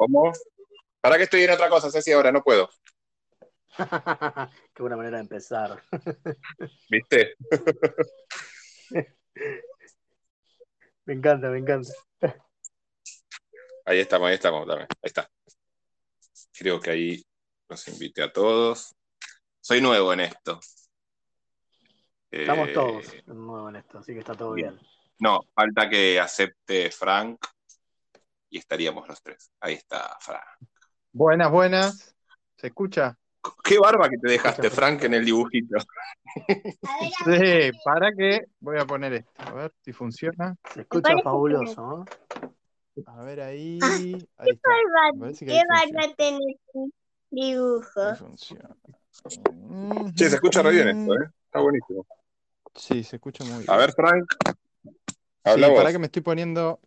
¿Cómo? ¿Para qué estoy en otra cosa, Ceci, ahora? No puedo. Qué buena manera de empezar. ¿Viste? me encanta, me encanta. Ahí estamos, ahí estamos, dame. Ahí está. Creo que ahí los invité a todos. Soy nuevo en esto. Estamos Eh, todos nuevos en esto, así que está todo bien. No, falta que acepte Frank y estaríamos los tres. Ahí está, Frank. Buenas, buenas. ¿Se escucha? Qué barba que te dejaste, Frank, en el dibujito. Sí, para que voy a poner esto. A ver si funciona. Se escucha fabuloso, ¿no? A ver ahí. Ah, Ahí está. barba- Me parece que ¿Qué barba tenés tu dibujo? Ahí funciona. Che, se escucha re bien esto, ¿eh? Está buenísimo. Sí, se escucha muy bien. A ver, Frank. Sí, vos. para que me estoy poniendo.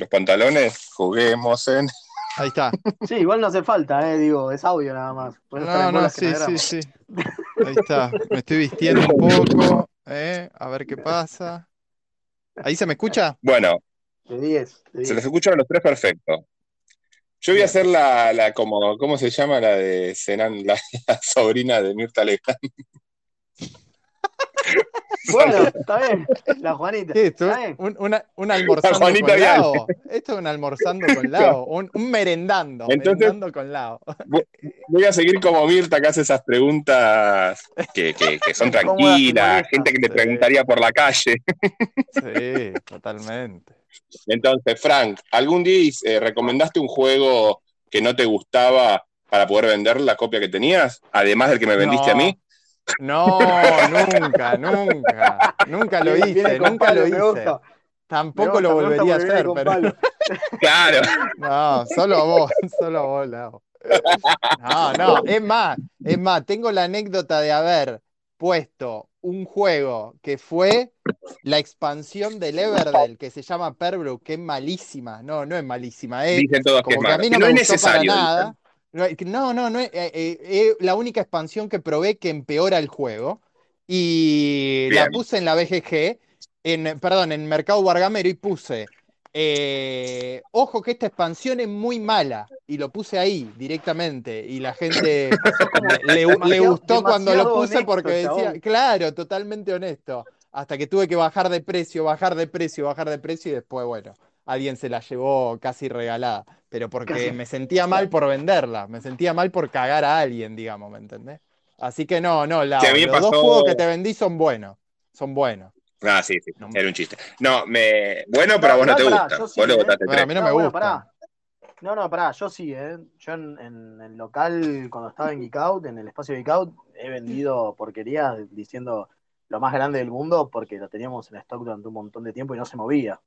Los pantalones, juguemos en. Ahí está. Sí, igual no hace falta, eh, digo, es audio nada más. Puedes No, no, sí, sí, sí. Ahí está. Me estoy vistiendo un poco. ¿eh? A ver qué pasa. ¿Ahí se me escucha? Bueno, De 10. de se 10. los escuchan a los tres perfecto. Yo voy a hacer la, la como, ¿cómo se llama? La de Senan, la, la sobrina de Mirta Legrand. Bueno, está bien. La Juanita. ¿Qué esto? Está bien. Un, una- un almorzando Juanita con. Lao. Esto es un almorzando con Lao. Un, un merendando. Entonces- merendando con Lao. Voy a seguir como Mirta que hace esas preguntas que, que- que son tranquilas, gente que te Sí. preguntaría por la calle. Sí, totalmente. Entonces, Frank, ¿algún día eh, recomendaste un juego que no te gustaba para poder vender la copia que tenías? Además del que me vendiste No. a mí. No, nunca, nunca. Nunca lo hice, nunca palo, lo hice. gusta. Tampoco lo volvería a hacer, pero palo. Claro. no, solo vos, solo vos, Lau. No, no, es más, es más, tengo la anécdota de haber puesto un juego que fue la expansión del Everdell, que se llama Perbrook, que es malísima. No, no es malísima, es Dicen todos que es que a malo. mí no no me es gustó para necesario. nada. dicen. No, No, no, es eh, eh, eh, la única expansión que probé que empeora el juego. Y la puse en la BGG, en, perdón, en Mercado Bargamero y puse, eh, ojo que esta expansión es muy mala. Y lo puse ahí directamente. Y la gente le, gustó cuando lo puse honesto, porque decía, chabón. claro, totalmente honesto. Hasta que tuve que bajar de precio, bajar de precio, bajar de precio y después, bueno, alguien se la llevó casi regalada. Pero porque Casi. me sentía mal por venderla, me sentía mal por cagar a alguien, digamos, ¿me entendés? Así que no, no, Sí, me los dos juegos que te vendí son buenos, son buenos. Ah, sí, sí, No. era un chiste. No, me... bueno, pero a vos no te pará, gusta. sí, ¿eh? votaste Bueno, a mí no me bueno, gusta. pará. No, no, pará, yo sí, ¿eh? Yo en, en el local, cuando estaba en Geek Out, en el espacio Geek Out, he vendido porquerías diciendo lo más grande del mundo porque lo teníamos en stock durante un montón de tiempo y no se movía.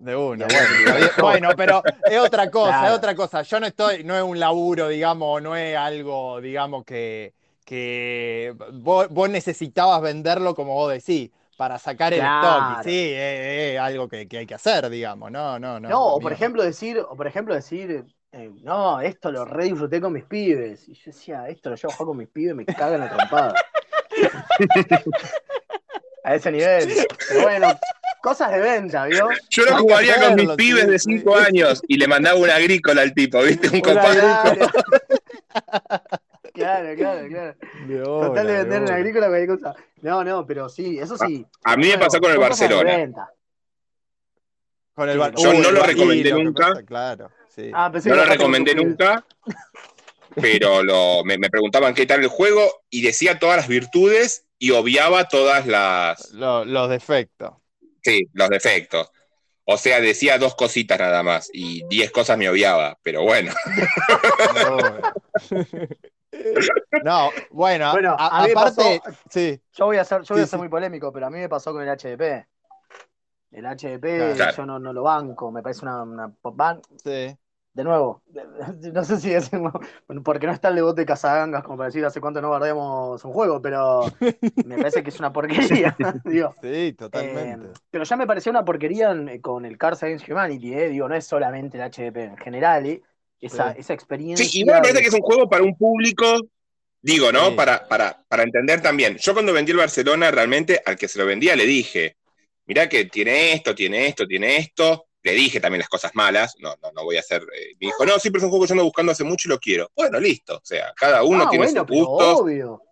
De una, bueno. Bueno, pero es otra cosa, Claro. es otra cosa. Yo no estoy, no es un laburo, digamos, no es algo, digamos, que, que vos, vos necesitabas venderlo como vos decís, para sacar el stock. Sí, es, es algo que, que hay que hacer, digamos. No, no, no. No, o por ejemplo decir, o por ejemplo decir, eh, no, esto lo re disfruté con mis pibes. Y yo decía, esto lo llevo a jugar con mis pibes, me cagan la trompada. a ese nivel. Pero bueno, cosas de venta, ¿vio? Yo lo jugaría con mis pibes de sí. 5 años y le mandaba una agrícola al tipo, ¿viste? Un compadre. Claro, claro, claro. De Total de vender en una. agrícola cualquier cosa. No, no, pero sí, eso sí. A mí me pasó con el Barcelona. Con el bar- yo Uy, no lo recomendé nunca. pasa- claro, sí. Ah, No lo recomendé nunca, pero lo, me, me preguntaban qué tal el juego y decía todas las virtudes y obviaba todas las, Lo- los defectos. Sí, los defectos. O sea, decía dos cositas nada más y diez cosas me obviaba, pero bueno. No, bueno, Bueno, a- a aparte, pasó- sí, Yo voy a ser, yo voy Sí, a ser sí. muy polémico, pero a mí me pasó con el HDP. El HDP Claro. yo no, no lo banco, me parece una, una sí. De nuevo, no sé si bueno, porque no está el debate de Casagangas como para decir hace cuánto no bardeamos un juego, pero me parece que es una porquería. digo. Sí, totalmente. Eh, pero ya me pareció una porquería con el Cars Against Humanity, eh. digo, no es solamente el HDP, en general, eh, esa, Sí. esa experiencia. Sí, igual me parece que es un juego para un público, digo, ¿no? Sí. Para, para, para entender también. Yo cuando vendí el Barcelona, realmente al que se lo vendía le dije, mirá que tiene esto, tiene esto, tiene esto, le dije también las cosas malas, no, no, no voy a hacer. eh, me dijo, no, sí, pero es un juego que yo ando buscando hace mucho y lo quiero. Bueno, listo. O sea, cada uno Ah, tiene bueno, sus gustos. obvio.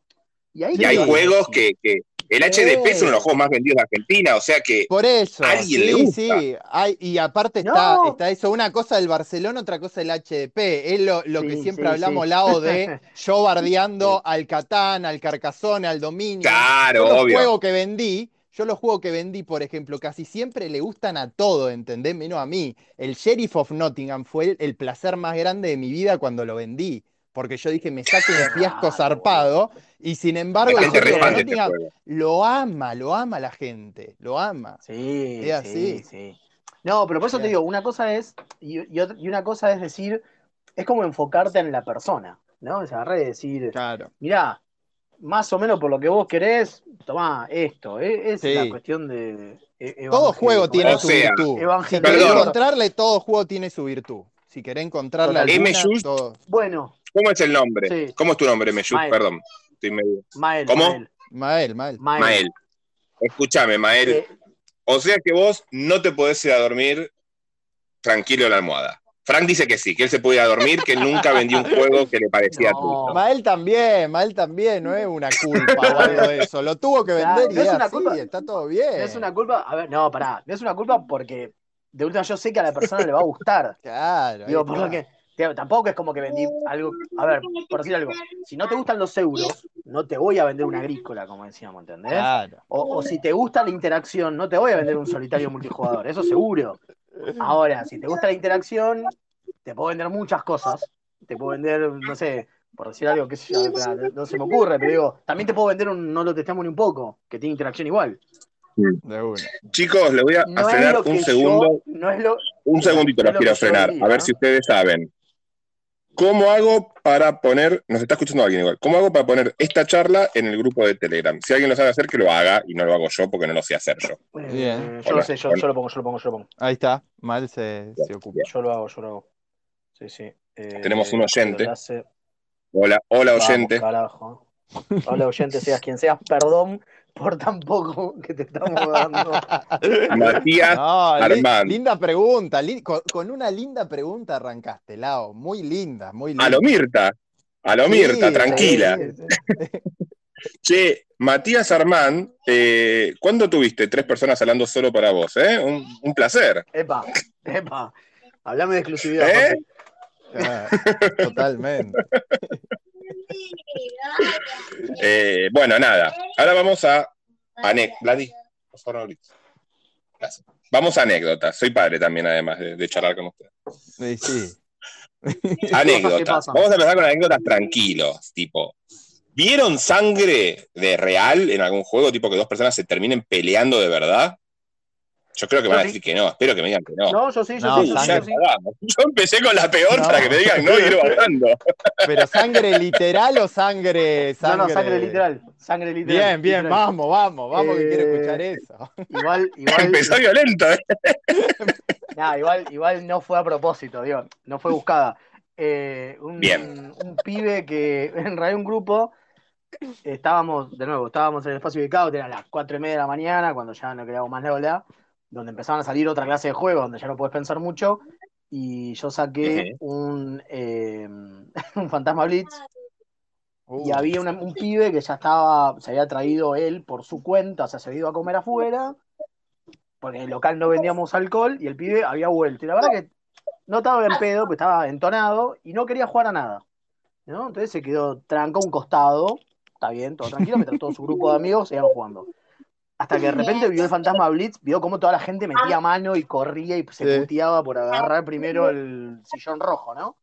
Y, ahí Y hay juegos que, que el HP es uno de los juegos más vendidos de Argentina, o sea que Por eso, A alguien le sí, gusta. sí, y aparte No. está, está eso, una cosa del Barcelona, otra cosa del HDP, es lo, lo que siempre sí, hablamos, sí. Lao, de yo bardeando al Catán, al Carcassonne, al Dominio. Claro, yo los obvio. juegos que vendí, yo los juegos que vendí, por ejemplo, casi siempre le gustan a todo, ¿entendés? Menos a mí. El Sheriff of Nottingham fue el, el placer más grande de mi vida cuando lo vendí. Porque yo dije, me saco un fiasco raro, zarpado. Y sin embargo, el este Nottingham lo ama, lo ama la gente, lo ama. Sí, Es así. sí, sí. No, pero por eso te digo, una cosa es, y, y otra- y una cosa es decir, es como enfocarte en la persona, ¿no? Es agarrar y decir, Claro. mirá, más o menos por lo que vos querés, tomá esto. eh, Es Sí. la cuestión de. e- Todo juego tiene O su sea, virtud. Si querés encontrarle, todo juego tiene su virtud. Si querés alguna, M. Just- todo. Bueno, ¿Cómo es el nombre? Sí. ¿Cómo es tu nombre? Mael. Perdón. Estoy medio. Mael. ¿Cómo? Mael. Mael, Mael. Mael. Mael. Escúchame, Mael. Eh, O sea que vos no te podés ir a dormir tranquilo en la almohada. Frank dice que sí, que él se puede ir a dormir, que nunca vendió un juego que le parecía No. tuyo. Mael también, Mael también, no es una culpa o algo de eso. Lo tuvo que Claro, vender y no es es una así, culpa. está todo bien. no es una culpa. A ver, no, pará. No es una culpa porque de última yo sé que a la persona le va a gustar. Claro. Digo, por lo que. Tampoco es como que vendí algo. A ver, por decir algo. Si no te gustan los euros, no te voy a vender una agrícola, como decíamos, ¿entendés? Claro. O, o si te gusta la interacción, no te voy a vender un solitario multijugador, eso seguro. Ahora, si te gusta la interacción, te puedo vender muchas cosas. Te puedo vender, no sé, por decir algo que sé yo, espera, no, se me ocurre, pero digo, también te puedo vender un no lo testamos ni un poco, que tiene interacción igual. De. Chicos, le voy a, No frenar un yo- segundo. no es lo, Un segundito los lo quiero frenar, diría, a ver si ustedes saben. ¿Cómo hago para poner, nos está escuchando alguien igual, cómo hago para poner esta charla en el grupo de Telegram? Si alguien lo sabe hacer, que lo haga y no lo hago yo porque no lo sé hacer yo. Bien. yo lo sé, yo, lo pongo, yo lo pongo, yo lo pongo. Ahí está. Mael se, se ocupa. Yo lo hago, yo lo hago. Sí, sí. Eh, Tenemos un oyente. Hola, hola Vamos, oyente. carajo. Hola, oyente, seas quien seas, perdón por tan poco que te estamos dando. Matías No, li- Armán. linda pregunta. li- con, con una linda pregunta arrancaste, Lao. Muy linda, muy linda. A lo Mirta, a lo Sí, Mirta, tranquila. sí, sí. Che, Matías Armán, eh, ¿cuándo tuviste tres personas hablando solo para vos? Eh? Un, un placer. Epa, epa. Hablame de exclusividad. ¿Eh? Ah, Totalmente. Eh, bueno, nada. Ahora vamos a anécdotas. Vladi, por favor. Gracias. Vamos a anécdotas. Soy padre también, además de, de charlar con ustedes. Sí, sí. ¿Qué Anécdotas. Vamos a empezar con anécdotas tranquilos. Tipo, ¿vieron sangre de real en algún juego? Tipo que dos personas se terminen peleando de verdad. Yo creo que van a decir que no. Espero que me digan que no. No, yo sí, yo No, sí, yo sí, empecé con la peor No. para que me digan no y ir bajando. Pero sangre literal o sangre, No, sangre. no, sangre literal. Sangre literal. Bien, bien, literal. vamos, vamos, vamos que Eh, quiero escuchar eso. Igual, igual, Empezó violento, ¿eh? nah, igual, igual no fue a propósito, digo, no fue buscada. Eh, un, Bien. un pibe que, en realidad un grupo, estábamos, de nuevo, estábamos en el espacio ubicado, eran las cuatro y media de la mañana, cuando ya no queríamos más nada, donde empezaban a salir otra clase de juegos, donde ya no puedes pensar mucho, y yo saqué un, eh, un Fantasma Blitz, y Uh, había una- un pibe que ya estaba, se había traído él por su cuenta, o sea, se había ido a comer afuera, porque en el local no vendíamos alcohol, y el pibe había vuelto. Y la verdad que no estaba en pedo, porque estaba entonado, y no quería jugar a nada. ¿no? Entonces se quedó tranca a un costado, está bien, todo tranquilo, mientras todo su grupo de amigos iban jugando. Hasta que de repente vio el fantasma Blitz, vio cómo toda la gente metía mano y corría y se Sí. puteaba por agarrar primero el sillón rojo, ¿no?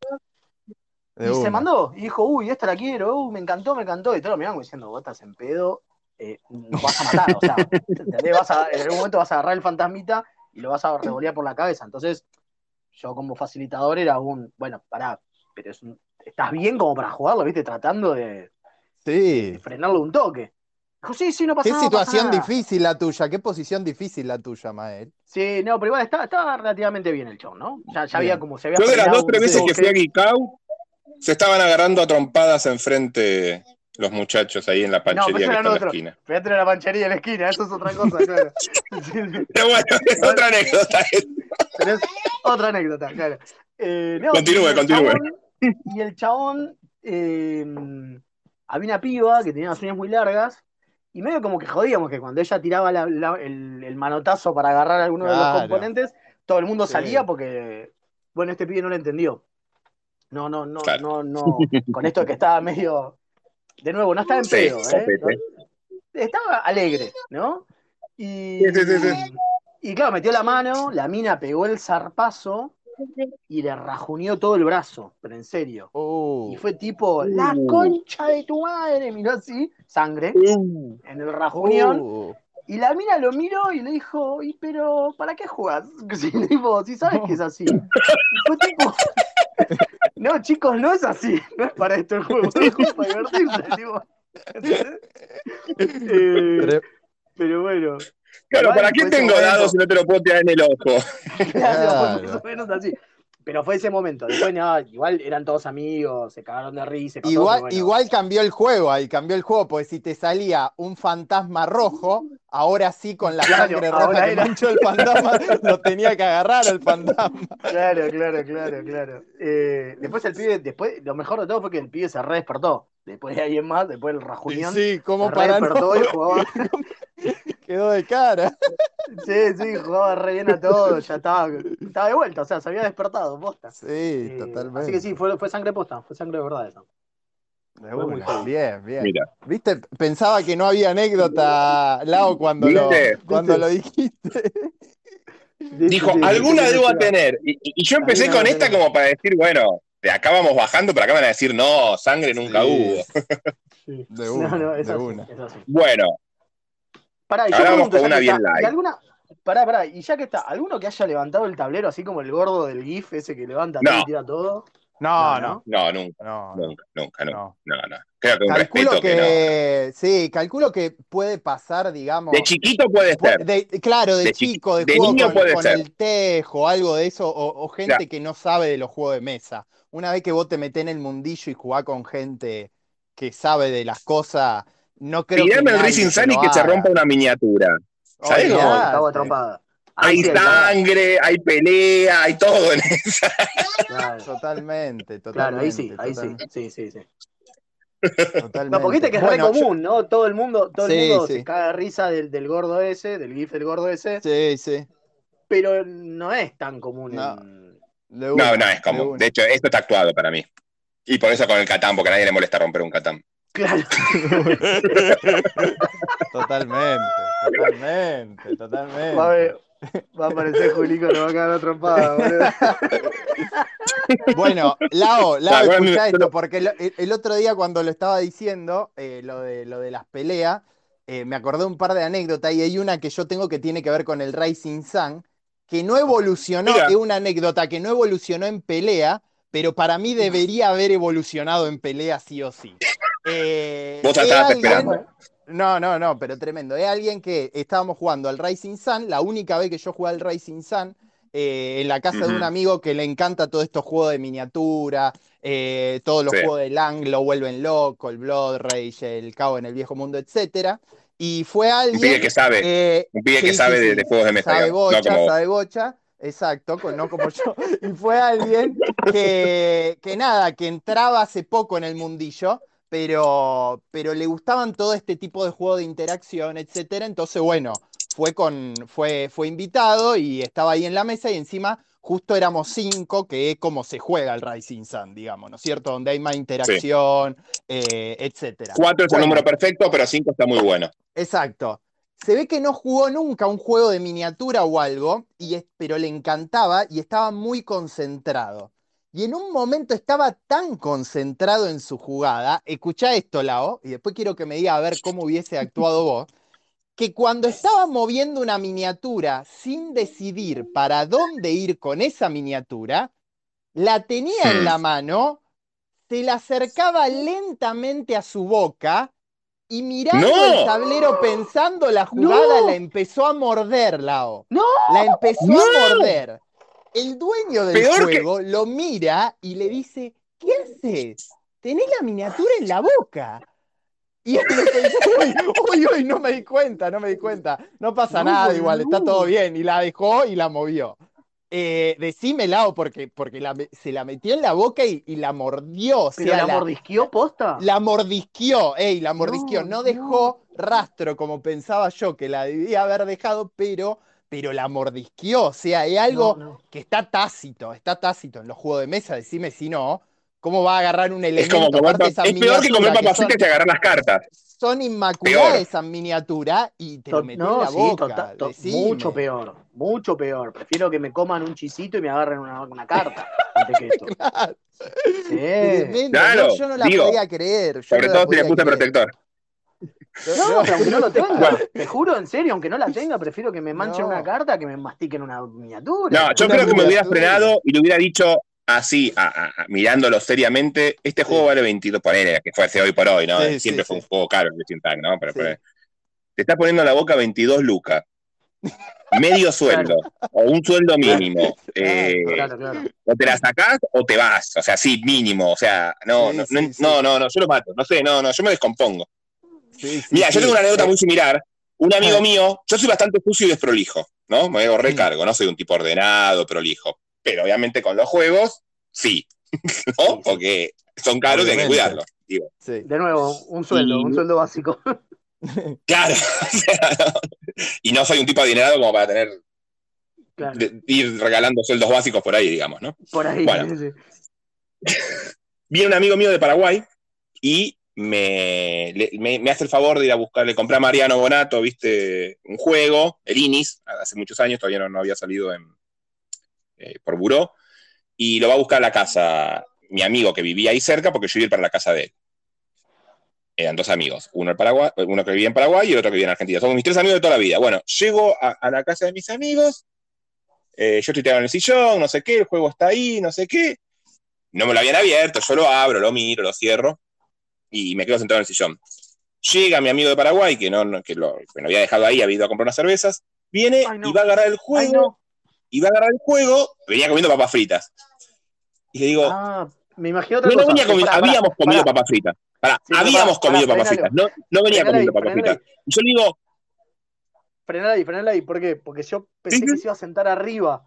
de Y se mandó, y dijo, uy, esta la quiero, uy, me encantó, me encantó. Y todos lo miraban diciendo, vos estás en pedo, eh, nos vas a matar, o sea, ¿entendés? Vas a- en algún momento vas a agarrar el fantasmita y lo vas a revolear por la cabeza. Entonces, yo como facilitador era un, bueno, pará, pero es un- estás bien como para jugarlo, ¿viste? Tratando de, Sí. de frenarle un toque. Sí, sí, no pasa Qué nada. no pasa situación nada". difícil la tuya, qué posición difícil la tuya, Mael. Sí, no, pero igual estaba, estaba relativamente bien el show, ¿no? Ya, había como se había Yo de las dos, tres veces que fui a Out, se estaban agarrando a trompadas enfrente los muchachos ahí en la No, panchería eso que está en la otro. esquina. Fíjate en la panchería de la esquina, eso es otra cosa, claro. Pero bueno, es otra anécdota. pero es otra anécdota, claro. Eh, no, Continúe, el continúe. y el chabón, eh, había una piba que tenía las uñas muy largas, y medio como que jodíamos que cuando ella tiraba la- la- el, el manotazo para agarrar alguno de los componentes, todo el mundo Sí. salía porque, bueno, este pibe no lo entendió. No, no, no, Claro. no, no. Con esto que estaba medio. De nuevo, no estaba en Sí, pedo, ¿eh? Estaba alegre, ¿no? Y, Sí, sí, sí, sí. y claro, metió la mano, la mina pegó el zarpazo y le rajuneó todo el brazo, pero en serio. Uh, Y fue tipo, la concha de tu madre, miró así, sangre, Uh, en el rajunión. uh. Y la mina lo miró y le dijo, ¿y pero para qué jugás? Si, tipo, si sabes que es así. Y fue tipo, no, chicos, no es así. No es para esto el juego, es para divertirse. tipo. Eh, pero bueno, Claro, ¿para qué tengo dados si no te lo puedo tirar en el ojo? claro, más o menos así. Pero fue ese momento. Después, no, igual eran todos amigos, se cagaron de risa. Igual, bueno. igual cambió el juego ahí, cambió el juego, porque si te salía un fantasma rojo, ahora sí con la Claro, sangre roja que era- manchó el fantasma, lo tenía que agarrar el fantasma. Claro, claro, claro, claro. Eh, después el pibe, después, lo mejor de todo fue que el pibe se re despertó. Después de alguien más, después del Y rajunión, sí, como para no, despertó y jugaba. quedó de cara. Sí, sí, jugaba re bien a todo, ya estaba, estaba de vuelta, o sea, se había despertado, posta. Sí, Eh, totalmente. Así que sí, fue, fue sangre posta, fue sangre de verdad eso. De muy. Bien, bien. Mira, ¿Viste? Pensaba que no había anécdota, Lau, cuando, lo, cuando lo dijiste. dijo, alguna debo tener. Y, yo empecé con esta como para decir, bueno, de acá vamos bajando, pero acá van a decir, no, sangre nunca Sí. hubo. Sí. De una, no, es de así, una. es así. Bueno, Pará, y yo Ahora vamos pregunto, con ya una que bien está, light. ¿y alguna, pará, pará, y ya que está, ¿alguno que haya levantado el tablero así como el gordo del GIF ese que levanta No. todo y tira todo? No, No, no, no, nunca, no. nunca, nunca, nunca. no. No, no. Creo que un Calculo respeto que, que, sí, calculo que puede pasar, digamos. De chiquito puede pu- ser. de- claro, de, De chi- chico, de, de juego niño con, puede con ser. el tejo, algo de eso, o, o gente Claro. que no sabe de los juegos de mesa. Una vez que vos te metés en el mundillo y jugás con gente que sabe de las cosas, no creo que Tirame el Racing se Sun y lo que se rompa una miniatura. ¿Sabés Olvidate. cómo? No, estaba. Hay sangre, hay pelea, hay todo en esa. Claro, Totalmente, totalmente. claro, ahí sí, ahí sí, totalmente, sí, sí, sí. totalmente. No, porque viste que es Bueno, re común, ¿no? Todo el mundo, todo Sí, el mundo sí. se caga de risa del, del gordo ese, del GIF del gordo ese, sí, sí. pero no es tan común No. en... una, No, no es una. De hecho, esto está actuado para mí. Y por eso con el Catán, porque a nadie le molesta romper un Catán. Claro, Totalmente, totalmente, totalmente. va a, ver- va a aparecer Julico, le va a trompada, boludo. Bueno, Lao, Lao, bueno, pero- esto, porque el, el otro día cuando lo estaba diciendo, eh, lo, de, lo de las peleas, eh, me acordé un par de anécdotas y hay una que yo tengo que tiene que ver con el Rising Sun, que no evolucionó, Mira. es una anécdota que no evolucionó en pelea, pero para mí debería haber evolucionado en pelea sí o sí. Eh, Vos estabas alguien- esperando. No, no, no, pero tremendo. Es alguien que estábamos jugando al Rising Sun, la única vez que yo jugué al Rising Sun, eh, en la casa de un amigo que le encanta todos estos juegos de miniatura, eh, todos los Sí. juegos de Lang lo vuelven loco, el Blood Rage, el Cabo en el Viejo Mundo, etcétera. Y fue Un pibe alguien. que sabe. eh, un pibe que sabe sí, de, juegos de mesa. sabe bocha, no como vos. sabe bocha, exacto, no como yo. Y fue alguien que, que nada, que entraba hace poco en el mundillo, pero, pero le gustaban todo este tipo de juegos de interacción, etcétera. Entonces, bueno, fue con, fue, fue invitado y estaba ahí en la mesa y encima justo éramos cinco, que es como se juega el Rising Sun, digamos, ¿no es cierto? Donde hay más interacción, eh, etcétera. Cuatro es el número perfecto, pero cinco está muy bueno. Exacto. Se ve que no jugó nunca un juego de miniatura o algo, y es- pero le encantaba y estaba muy concentrado. Y en un momento estaba tan concentrado en su jugada, escucha esto, Lao, y después quiero que me diga a ver cómo hubiese actuado vos, que cuando estaba moviendo una miniatura sin decidir para dónde ir con esa miniatura, la tenía en la mano, se la acercaba lentamente a su boca y mirando ¡No! el tablero pensando la jugada, ¡No! la empezó a morder, Lao. ¡No! La empezó ¡No! a morder. El dueño del Peor que- juego lo mira y le dice, ¿qué haces? Tenés la miniatura en la boca. Y él dice, uy, uy, uy, no me di cuenta, no me di cuenta. No pasa No, nada, igual, está todo bien. Y la dejó y la movió. Eh, decime, Lau, porque, porque la me- se la metió en la boca y, y la mordió. O ¿Pero sea, la la, mordisqueó posta? la mordisqueó, ey, la mordisqueó. No, No, no. dejó rastro como pensaba yo que la debía haber dejado, pero, pero la mordisqueó. O sea, hay algo no. que está tácito, está tácito en los juegos de mesa. Decime si no, ¿cómo va a agarrar un Es elemento? como comer esas es peor que comer fritas y agarrar las cartas. son inmaculadas Peor. esas miniaturas y te lo To- metí en No, la sí, boca. to- decime. mucho peor, mucho peor. Prefiero que me coman un chisito y me agarren una, una carta antes que esto. Claro, Sí. Claro, no, yo no la digo, podía creer. yo Sobre no todo si le puse protector. No, pero aunque no lo tenga, Bueno. te juro, en serio, aunque no la tenga, prefiero que me manchen No. una carta que me mastiquen una miniatura. No, yo Una creo que me hubiera miniatura. frenado y le hubiera dicho así, a- a- a- mirándolo seriamente, este juego vale 22, ponele, que fuese hoy por hoy, ¿no? Sí, Siempre sí, fue sí. un juego caro el Genshin Impact, ¿no? Pero, Sí. pero- te está poniendo en la boca 22 lucas. Medio sueldo, o un sueldo mínimo. Eh, Claro, claro. o te la sacás o te vas. O sea, sí, mínimo. O sea, no, Sí, no, sí, no, sí. no, no, no, yo lo mato. No sé, no, no, yo me descompongo. Sí, sí, Mira, yo sí. tengo una anécdota muy similar. Un amigo Ah. mío, yo soy bastante sucio y desprolijo, ¿no? Me hago recargo, no soy un tipo ordenado, prolijo. Pero obviamente con los juegos, sí. ¿No? Sí, sí. Porque son caros y hay que cuidarlos. Digo, sí. De nuevo, un sueldo, Y- un sueldo básico. claro. o sea, no. Y no soy un tipo adinerado como para tener Claro, de- ir regalando sueldos básicos por ahí, digamos, ¿no? por ahí. Bueno. sí, sí. viene un amigo mío de Paraguay y me, le- me, me hace el favor de ir a buscar, le compré a Mariano Bonato, viste, un juego, el Inis, hace muchos años, todavía no, no había salido en, eh, por buró, y lo va a buscar a la casa mi amigo que vivía ahí cerca, porque yo iba a ir para la casa de él. Eran dos amigos, uno, en Paraguay, uno que vivía en Paraguay y el otro que vivía en Argentina. Somos mis tres amigos de toda la vida. Bueno, llego a, a la casa de mis amigos, eh, yo estoy tirado en el sillón, no sé qué, el juego está ahí, no sé qué. No me lo habían abierto, yo lo abro, lo miro, lo cierro y me quedo sentado en el sillón. Llega mi amigo de Paraguay, que no, no- que lo, que lo había dejado ahí, había ido a comprar unas cervezas, viene Ay, no. y va a agarrar el juego, Ay, no. Y va a agarrar el juego, venía comiendo papas fritas. Y le digo, Ah, me imagino otra no, no cosa. venía comiendo, habíamos comido papas fritas. Pará, Sí, habíamos comido papas fritas, no, no venía comiendo papas fritas. Y yo le digo, Frenala ahí, frenala ahí. ¿Por qué? Porque yo pensé Sí, que se iba a sentar arriba.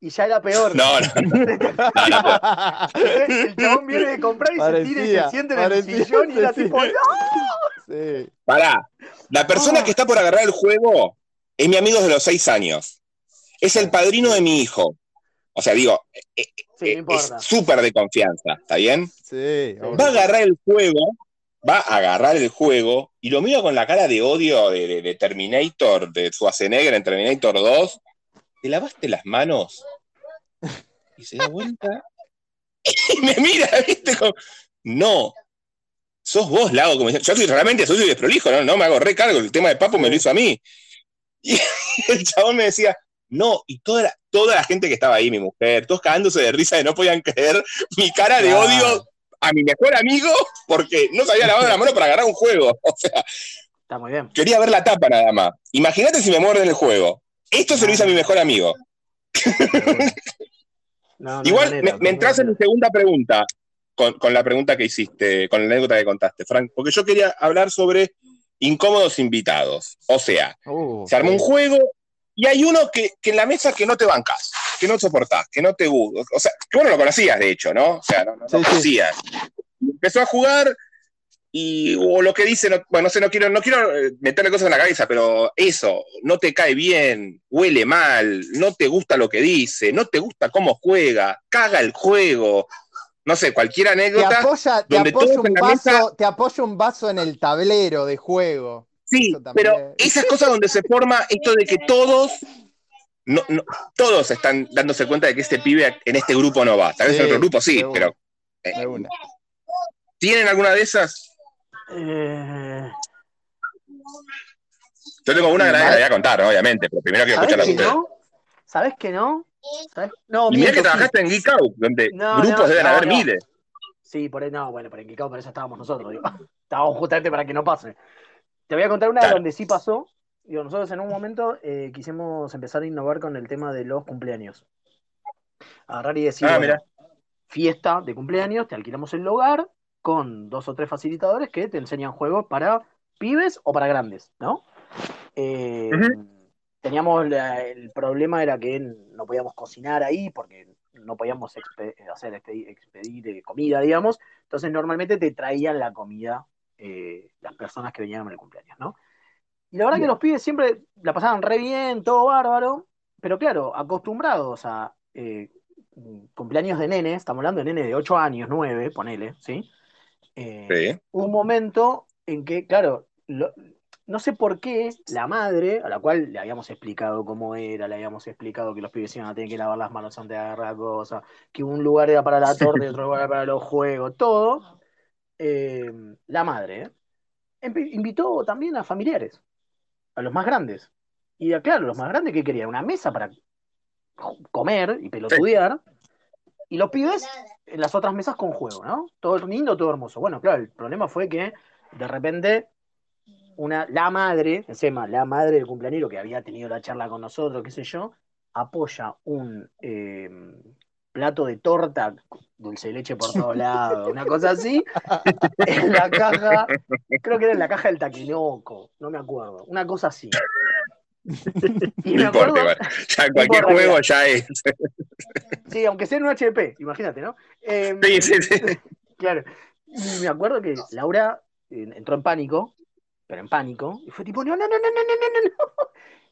Y ya era peor. no, no, El chabón viene de comprar y se tira y se siente en el sillón y era sí, tipo. ¡no! Sí. Pará, la persona Ah. que está por agarrar el juego es mi amigo de los seis años. Es el padrino de mi hijo. O sea, digo, eh, Sí, eh, es súper de confianza, ¿está bien? Sí, Va Va a agarrar el juego, va a agarrar el juego y lo mira con la cara de odio de, de- de Terminator, de Schwarzenegger en Terminator 2. ¿Te lavaste las manos? Y se da vuelta y me mira, ¿viste? Como, no, sos vos, Lago. Como, yo soy realmente soy desprolijo, ¿no? no me hago recargo. El tema de Papo me lo hizo a mí. Y el chabón me decía, no, y toda la, toda la gente que estaba ahí, mi mujer, todos cagándose de risa de no podían creer mi cara de odio a mi mejor amigo porque no se había lavado la mano para agarrar un juego. O sea, Está muy bien. quería ver la tapa nada más. Imagínate si me muerden el juego. Esto se lo hice a mi mejor amigo. No, no hay Igual manera, me, entras en mi segunda pregunta con, con la pregunta que hiciste, con la anécdota que contaste, Frank, porque yo quería hablar sobre incómodos invitados. O sea, Uh, se armó un juego y hay uno que, que en la mesa que no te bancas, que no soportás, que no te gusta. O sea, que vos no lo conocías, de hecho, ¿no? O sea, no, no Sí, conocías. Empezó a jugar y o lo que dice, no, bueno, no sé, no quiero, no quiero eh, meterle cosas en la cabeza, pero eso, no te cae bien, huele mal, no te gusta lo que dice, no te gusta cómo juega, caga el juego, no sé, cualquier Te anécdota. apoya, te donde apoya todos un en la vaso, mesa- te apoya un vaso en el tablero de juego. Sí, Eso pero esas cosas donde se forma esto de que todos, no, no- todos están dándose cuenta de que este pibe en este grupo no va. Tal vez Sí, en otro grupo sí, pero eh. ¿tienen alguna de esas? Eh, Yo tengo una que la voy a contar, obviamente, pero primero quiero ¿Sabés escucharla que ustedes. no? ¿Sabés que no? ¿Sabés? No, Y mira miento, que sí. trabajaste en Geek Out, donde No, grupos no, deben no, haber no. miles. Sí, por ahí, no, bueno, por Enquicado, por eso estábamos nosotros, digo. Estábamos justamente para que no pase. Te voy a contar una Claro. donde sí pasó. Digo, nosotros en un momento eh, quisimos empezar a innovar con el tema de los cumpleaños. Agarrar y decir, Ah, mirá. fiesta de cumpleaños, te alquilamos el lugar con dos o tres facilitadores que te enseñan juegos para pibes o para grandes, ¿no? Eh, Teníamos la- el problema era que no podíamos cocinar ahí porque no podíamos hacer expedir, expedir, eh, comida, digamos. Entonces normalmente te traían la comida eh, las personas que venían en el cumpleaños, ¿no? Y la verdad que los pibes siempre la pasaban re bien, todo bárbaro, pero claro, acostumbrados a eh, cumpleaños de nenes, estamos hablando de nenes de 8 años, 9, ponele, ¿sí? Eh, Sí. un momento en que, claro, lo- no sé por qué la madre, a la cual le habíamos explicado cómo era, le habíamos explicado que los pibes iban a tener que lavar las manos antes de agarrar cosas, que un lugar era para la torta y otro lugar era para los juegos, todo, eh, la madre ¿eh? Invitó también a familiares, a los más grandes. Y ah, claro, los más grandes que querían una mesa para comer y pelotudear, y los pibes en las otras mesas con juego, ¿no? Todo lindo, todo hermoso. Bueno, claro, el problema fue que de repente una, la madre, encima la madre del cumpleañero que había tenido la charla con nosotros, qué sé yo, apoya un eh, plato de torta, dulce de leche por todos lados, una cosa así, en la caja, creo que era en la caja del taquinoco, no me acuerdo, una cosa así. Y me No importa, acuerdo. Ya cualquier importa, juego ya es. sí, aunque sea en un HP, imagínate, ¿no? Eh, Sí, sí, sí. Claro. Y me acuerdo que Laura eh, entró en pánico, pero en pánico, y fue tipo, no, no, no, no, no, no, no, no.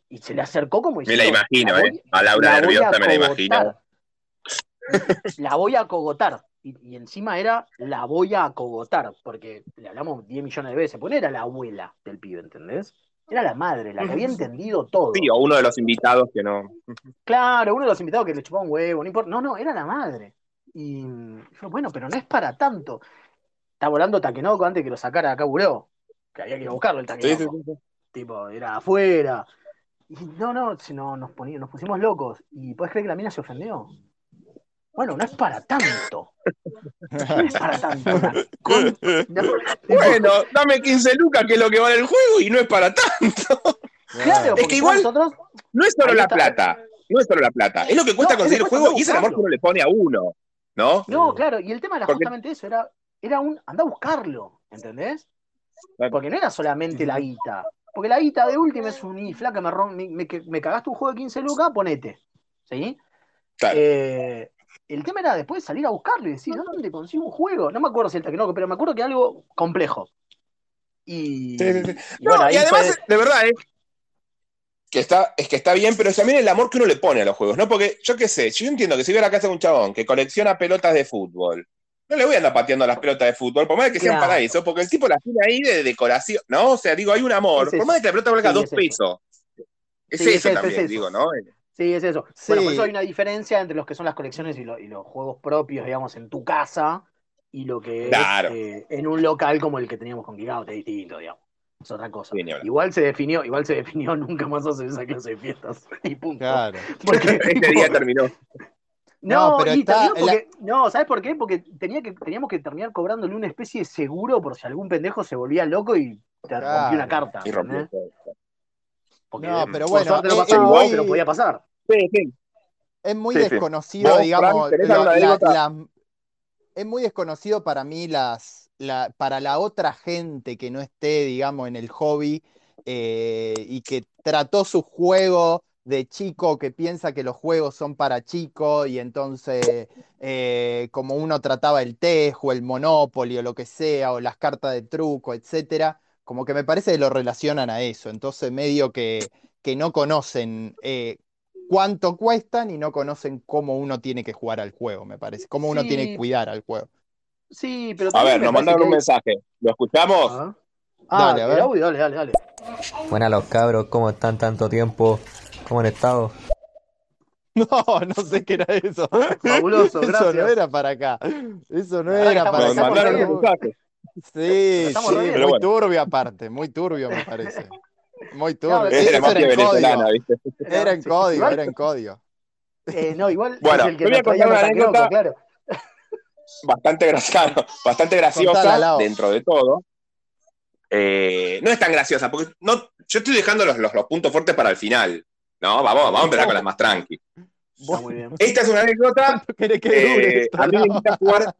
Y se le acercó como Me la diciendo, imagino, "La ¿eh? A Laura la nerviosa me la imagino. La voy a cogotar. Y, y encima era la voy a cogotar, porque le hablamos 10 millones de veces, porque no era la abuela del pibe, ¿entendés? Era la madre, la que había entendido todo. Sí, o uno de los invitados que no. Claro, uno de los invitados que le chupaba un huevo, no importa. No, no, era la madre. Y yo, bueno, pero no es para tanto. Está volando Taquenoco antes que lo sacara acá Buró, que había que ir a buscarlo el Taquenoco. sí, sí. Tipo, era afuera. Y no, no, si no, nos, poní- nos pusimos locos. ¿Y puedes creer que la mina se ofendió? Bueno, no es para tanto. No es para tanto. con- Bueno, dame 15 lucas, que es lo que vale el juego, y no es para tanto. claro, que porque igual- nosotros No es solo Ahí la está. plata. No es solo la plata. Es lo que cuesta No, es conseguir el juego y es el amor que uno le pone a uno. ¿No? No, claro, y el tema era Porque- justamente eso, era, era un, anda a buscarlo, ¿entendés? Porque no era solamente la guita, porque la guita de última es un y flaca, me, me, me cagaste un juego de 15 lucas, ponete, ¿sí? Claro. Eh, el tema era después salir a buscarlo y decir, ¿dónde consigo un juego? No me acuerdo si el Taquenoco, pero me acuerdo que algo complejo. Y, Sí, sí, sí. y No, bueno, y además, fue- de verdad, ¿eh? Que está, es que está bien, pero también el amor que uno le pone a los juegos, ¿no? Porque yo qué sé, yo entiendo que si voy a la casa de un chabón que colecciona pelotas de fútbol, no le voy a andar pateando las pelotas de fútbol, por más que sean Claro. para eso, porque el tipo las tiene ahí de decoración, ¿no? O sea, digo, hay un amor, Es por más que la pelota valga Sí, dos es eso. pesos. Es eso también, es eso. digo, ¿no? Sí, es eso. Bueno, por Sí. eso hay una diferencia entre los que son las colecciones y, lo- y los juegos propios, digamos, en tu casa y lo que Claro. es eh, en un local como el que teníamos con Gigaut, es distinto, digamos. Es otra cosa. Sí. Igual se definió, igual se definió nunca más hacer esa clase de fiestas. Y punto. Claro. Porque, Este día terminó. no, No, pero y está- porque, no, ¿sabes por qué? Porque tenía que, teníamos que terminar cobrándole una especie de seguro por si algún pendejo se volvía loco y te Claro. rompía una carta. Y rompió. Porque No, pero por bueno, no es hoy, muy- pero podía pasar. Sí, sí. Es muy Sí, desconocido, digamos, es muy desconocido para mí las, la, para la otra gente que no esté, digamos, en el hobby eh, y que trató su juego de chico, que piensa que los juegos son para chicos y entonces eh, como uno trataba el Tejo, el Monopoly o lo que sea, o las cartas de truco, etcétera, como que me parece que lo relacionan a eso. Entonces medio que, que no conocen eh, cuánto cuestan y no conocen cómo uno tiene que jugar al juego, me parece, cómo uno Sí. tiene que cuidar al juego. Sí, pero A ver, nos mandaron un mensaje. ¿Lo escuchamos? Ah, Ah, Dale, a ver. audio, dale, dale, dale. Buenas los cabros, ¿cómo están tanto tiempo? ¿Cómo han estado? No, no sé qué era eso. Fabuloso, Eso gracias. no era para acá. Eso no era para acá. mandaron bien. un mensaje. Sí, sí, muy bueno. turbio aparte, muy turbio me parece. Muy turbio. Eso era mafia en venezolana, código. ¿viste? Era en código, era en código. Eh, no, igual Bueno, es el que traía una anécdota. claro. bastante, graciosa, bastante graciosa dentro de todo. Eh, no es tan graciosa, porque no, yo estoy dejando los, los, los puntos fuertes para el final. No, vamos, vamos a empezar con las más tranqui. Está muy bien. Esta es una anécdota. ¿Cuánto querés que dure eh, esto, a mí me jugar.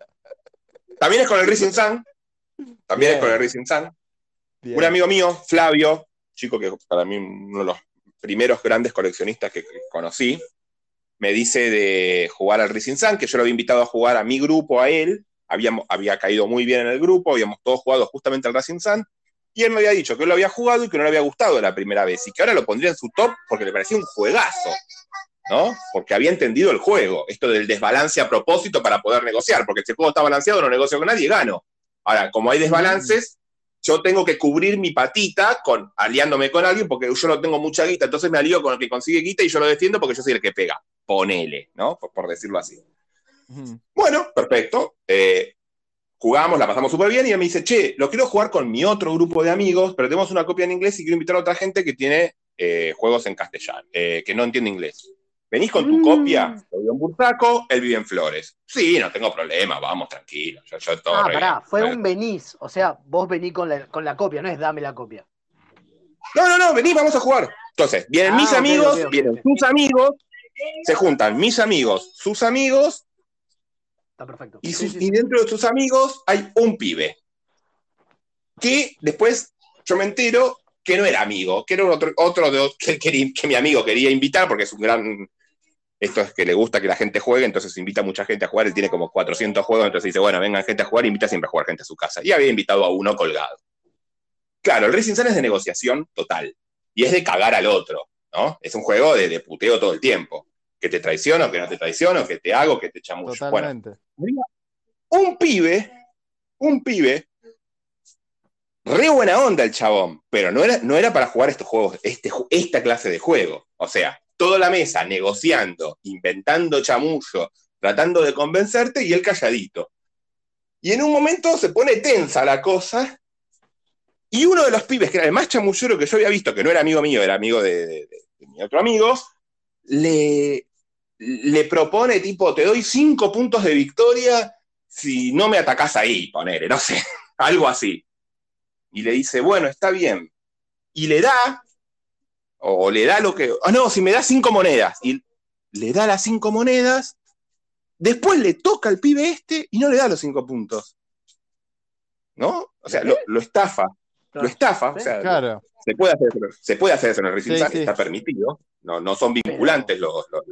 También es con el Rising Sun. También es con el Rising Sun. Bien. Un amigo mío, Flavio, chico que para mí uno de los primeros grandes coleccionistas que, conocí, me dice de jugar al Rising Sun, que yo lo había invitado a jugar a mi grupo, a él, habíamos, había caído muy bien en el grupo, habíamos todos jugado justamente al Racing Sun, y él me había dicho que él lo había jugado y que no le había gustado la primera vez, y que ahora lo pondría en su top porque le parecía un juegazo, ¿no? Porque había entendido el juego, esto del desbalance a propósito para poder negociar, porque si el juego está balanceado no negocio con nadie gano. Ahora, como hay desbalances, yo tengo que cubrir mi patita con aliándome con alguien porque yo no tengo mucha guita, entonces me alío con el que consigue guita y yo lo defiendo porque yo soy el que pega. Ponele, ¿no? Por, por decirlo así. Bueno, perfecto. Eh, jugamos, la pasamos súper bien y él me dice, che, lo quiero jugar con mi otro grupo de amigos, pero tenemos una copia en inglés y quiero invitar a otra gente que tiene eh, juegos en castellano, eh, que no entiende inglés. ¿Venís con tu Mm. copia? Yo vivo en Bursaco, él vive en Flores. Sí, no tengo problema, vamos, tranquilo. Yo, yo todo Ah, re pará, bien. fue un venís. O sea, vos venís con la, con la copia, no es dame la copia. No, no, no, vení, vamos a jugar. Entonces, vienen Ah, mis ok, amigos, vienen sus amigos, se juntan mis amigos, sus amigos, Está perfecto. y, Sí, sus- sí, y sí. dentro de sus amigos hay un pibe. Que después yo me entero que no era amigo, que era otro, otro de, que, que- que mi amigo quería invitar, porque es un gran. Esto es que le gusta que la gente juegue, entonces invita a mucha gente a jugar. Él tiene como 400 juegos, entonces dice, bueno, vengan gente a jugar, invita siempre a jugar gente a su casa. Y había invitado a uno colgado. Claro, el Racing Sun es de negociación total. Y es de cagar al otro, ¿no? Es un juego de, de puteo todo el tiempo. Que te traiciono, que no te traiciono, que te hago, que te chamuyo. Bueno, Totalmente. un pibe, un pibe, re buena onda el chabón, pero no era, no era para jugar estos juegos, este, esta clase de juego. O sea, toda la mesa negociando, inventando chamullo, tratando de convencerte y él calladito. Y en un momento se pone tensa la cosa. Y uno de los pibes, que era el más chamullero que yo había visto, que no era amigo mío, era amigo de, mi otro amigo, le, le propone tipo, te doy cinco puntos de victoria si no me atacás ahí, ponele, no sé, algo así. Y le dice, bueno, está bien. Y le da, o le da lo que, ah, no, si me da cinco monedas, y le da las cinco monedas, después le toca al pibe este y no le da los cinco puntos. ¿No? O sea, lo, lo estafa, lo estafa, o sea, Claro. se puede hacer eso, se puede hacer eso en el Racing Sí, Sun, sí. está permitido, no, no son vinculantes los, los-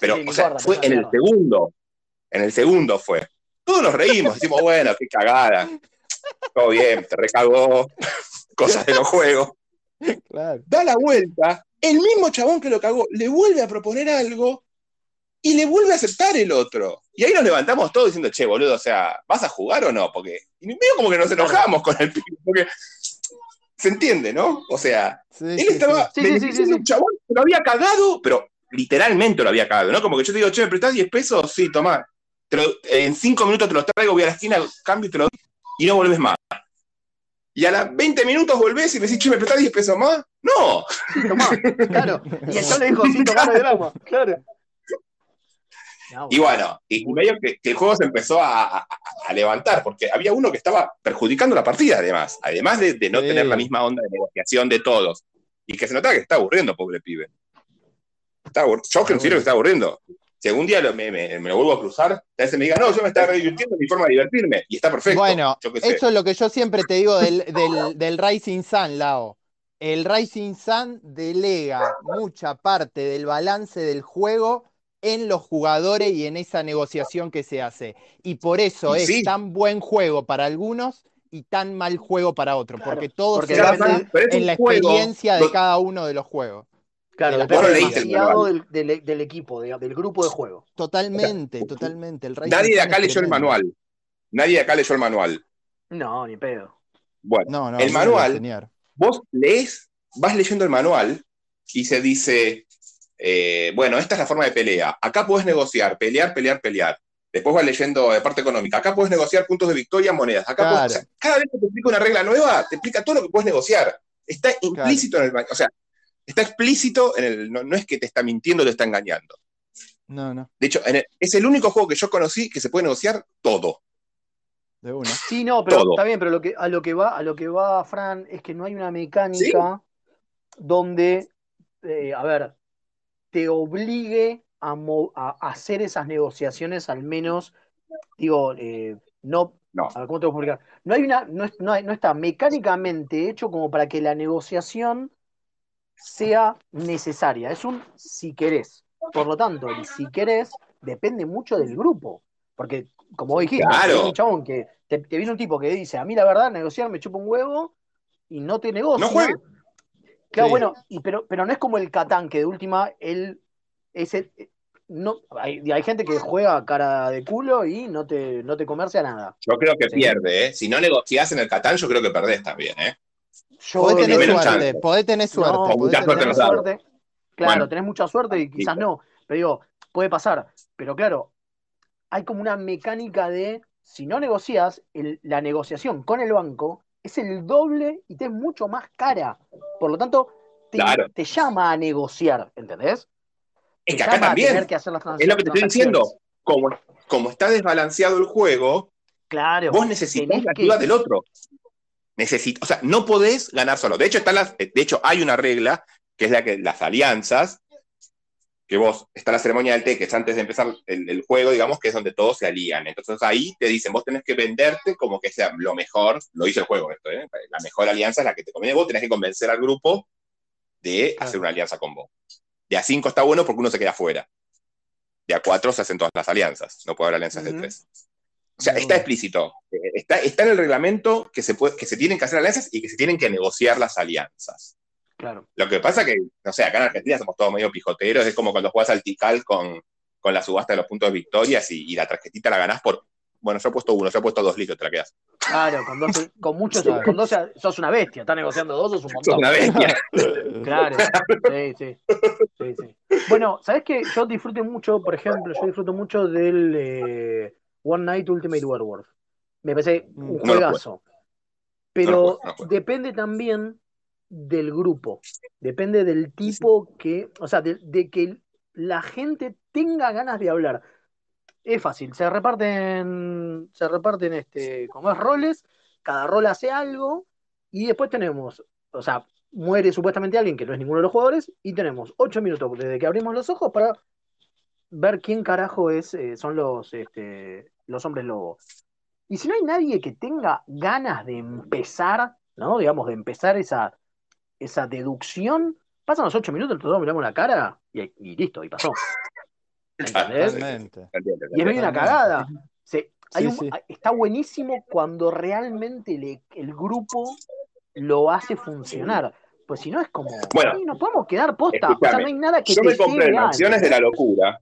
Pero, o sea, fue en el segundo, en el segundo fue. Todos nos reímos, decimos, bueno, qué cagada, todo bien, te recagó, cosas de los juegos. Claro. Da la vuelta, el mismo chabón que lo cagó le vuelve a proponer algo y le vuelve a aceptar el otro. Y ahí nos levantamos todos diciendo, che, boludo, o sea, ¿vas a jugar o no? Porque y medio como que nos enojamos con el pibe, porque se entiende, ¿no? O sea, Sí, él sí, estaba sí. Sí, sí, sí, beneficiando sí, a un chabón que lo había cagado, pero literalmente lo había cagado, ¿no? Como que yo te digo, che, ¿me prestás 10 pesos? Sí, tomá. Lo- en 5 minutos te los traigo, voy a la esquina, cambio y te lo doy, y no volvés más. Y a las 20 minutos volvés y me decís, che, ¿me prestás 10 pesos más? No. Tomá, claro. Y el chabón le dijo, sí, tomá, no hay drama. Claro. No, Y bueno, y, y medio que, que el juego se empezó a, a- a levantar, porque había uno que estaba perjudicando la partida, además, además de, de no Sí. tener la misma onda de negociación de todos. Y que se notaba que está aburriendo, pobre pibe. Está abur- yo considero que está aburriendo. Si algún día lo- me, me- me lo vuelvo a cruzar, a veces me diga, no, yo me estaba divirtiendo, mi forma de divertirme, y está perfecto. Bueno, yo qué sé. eso es lo que yo siempre te digo del, del, del Rising Sun, Lao. El Rising Sun delega mucha parte del balance del juego en los jugadores y en esa negociación que se hace. Y por eso Y es sí. tan buen juego para algunos y tan mal juego para otros, Claro, porque todo porque se la- basa en la juego experiencia de cada uno de los juegos. Claro, de la depende demasiado del, del- del equipo, de- del grupo de juego. Totalmente, totalmente. El Nadie de acá leyó el manual. Nadie de acá leyó el manual. No, ni pedo. Bueno, No, no, el manual vos lees, vas leyendo el manual y se dice, eh, bueno, esta es la forma de pelea. Acá puedes negociar, pelear, pelear, pelear. Después vas leyendo de parte económica. Acá puedes negociar puntos de victoria, monedas. Acá Claro. podés- o sea, cada vez que te explica una regla nueva, te explica todo lo que puedes negociar. Está implícito en el manual. O sea, está explícito en el. No, no es que te está mintiendo, te está engañando. No, no, De hecho, en el- es el único juego que yo conocí que se puede negociar todo. de una. Sí, no, pero Todo. está bien, pero lo que, a lo que va, a lo que va Fran, es que no hay una mecánica donde, eh, a ver, te obligue a, mo- a hacer esas negociaciones, al menos, digo, eh, no, No. a ver, ¿cómo te puedo explicar? No hay una, no, no hay- no está mecánicamente hecho como para que la negociación sea necesaria. Es un si querés. Por lo tanto, el si querés depende mucho del grupo. Porque, como vos dijiste, Claro. un chabón que te, te viene un tipo que dice, a mí la verdad, negociar me chupa un huevo y no te negocia. No juegues. Claro, Sí. bueno, y, pero, pero no es como el Catán, que de última él es el- no, hay, hay gente que juega cara de culo y no te, no te comercia nada. Yo creo que Sí. pierde, ¿eh? Si no negociás en el Catán, yo creo que perdés también, ¿eh? Yo Podés tener suerte, chance. podés tener suerte. No, podés tener suerte. Claro, Bueno. tenés mucha suerte y quizás no. Pero digo, puede pasar. Pero claro, hay como una mecánica de, si no negocias, el- la negociación con el banco es el doble y te es mucho más cara. Por lo tanto, te, Claro. te llama a negociar, ¿entendés? Es Te que acá también. tener que hacer las Es lo que te estoy diciendo. Como, como está desbalanceado el juego, Claro. vos necesitas la que- ayuda del otro. Necesito, o sea, no podés ganar solo. De hecho, están las, de hecho, hay una regla que es la que las alianzas, que vos, está la ceremonia del té, que es antes de empezar el, el juego, digamos, que es donde todos se alían. Entonces ahí te dicen, vos tenés que venderte como que sea lo mejor, lo dice el juego esto, ¿eh? la mejor alianza es la que te conviene, vos tenés que convencer al grupo de hacer una alianza con vos. De a cinco está bueno porque uno se queda fuera. De a cuatro se hacen todas las alianzas, no puede haber alianzas de tres. O sea, está explícito. Eh, Está, está en el reglamento que se, puede, que se tienen que hacer alianzas y que se tienen que negociar las alianzas. Claro. Lo que pasa que, no sé, acá en Argentina somos todos medio pijoteros, es como cuando jugás al Tikal con, con la subasta de los puntos de victorias y, y la tarjetita la ganás por. Bueno, yo he puesto uno, yo he puesto dos litros, te la quedas. Claro, con, 12, con muchos, con 12 sos una bestia, estás negociando dos, sos un Sos montón. una bestia. Claro, sí, sí, sí, sí. Bueno, ¿sabes qué? Yo disfruto mucho, por ejemplo, yo disfruto mucho del eh, One Night Ultimate Werewolf. Me parece un No lo juegazo. Pero juego, no lo juego. depende también del grupo, depende del tipo que, o sea, de, de que la gente tenga ganas de hablar. Es fácil, se reparten, se reparten este, como es roles, cada rol hace algo, y después tenemos, o sea, muere supuestamente alguien que no es ninguno de los jugadores, y tenemos ocho minutos desde que abrimos los ojos para ver quién carajo es, eh, son los, este, los hombres lobo. Y si no hay nadie que tenga ganas de empezar, ¿no? Digamos, de empezar esa, esa deducción, pasan los ocho minutos, todos miramos la cara y, y listo, y pasó. ¿Entendés? Totalmente. Y es medio una cagada. Se- hay Sí, un- sí. Está buenísimo cuando realmente le- el grupo lo hace funcionar. Pues si no es como, Bueno, "Ay, nos podemos quedar posta. O sea, no hay nada que Yo te me compré Mansiones de la Locura.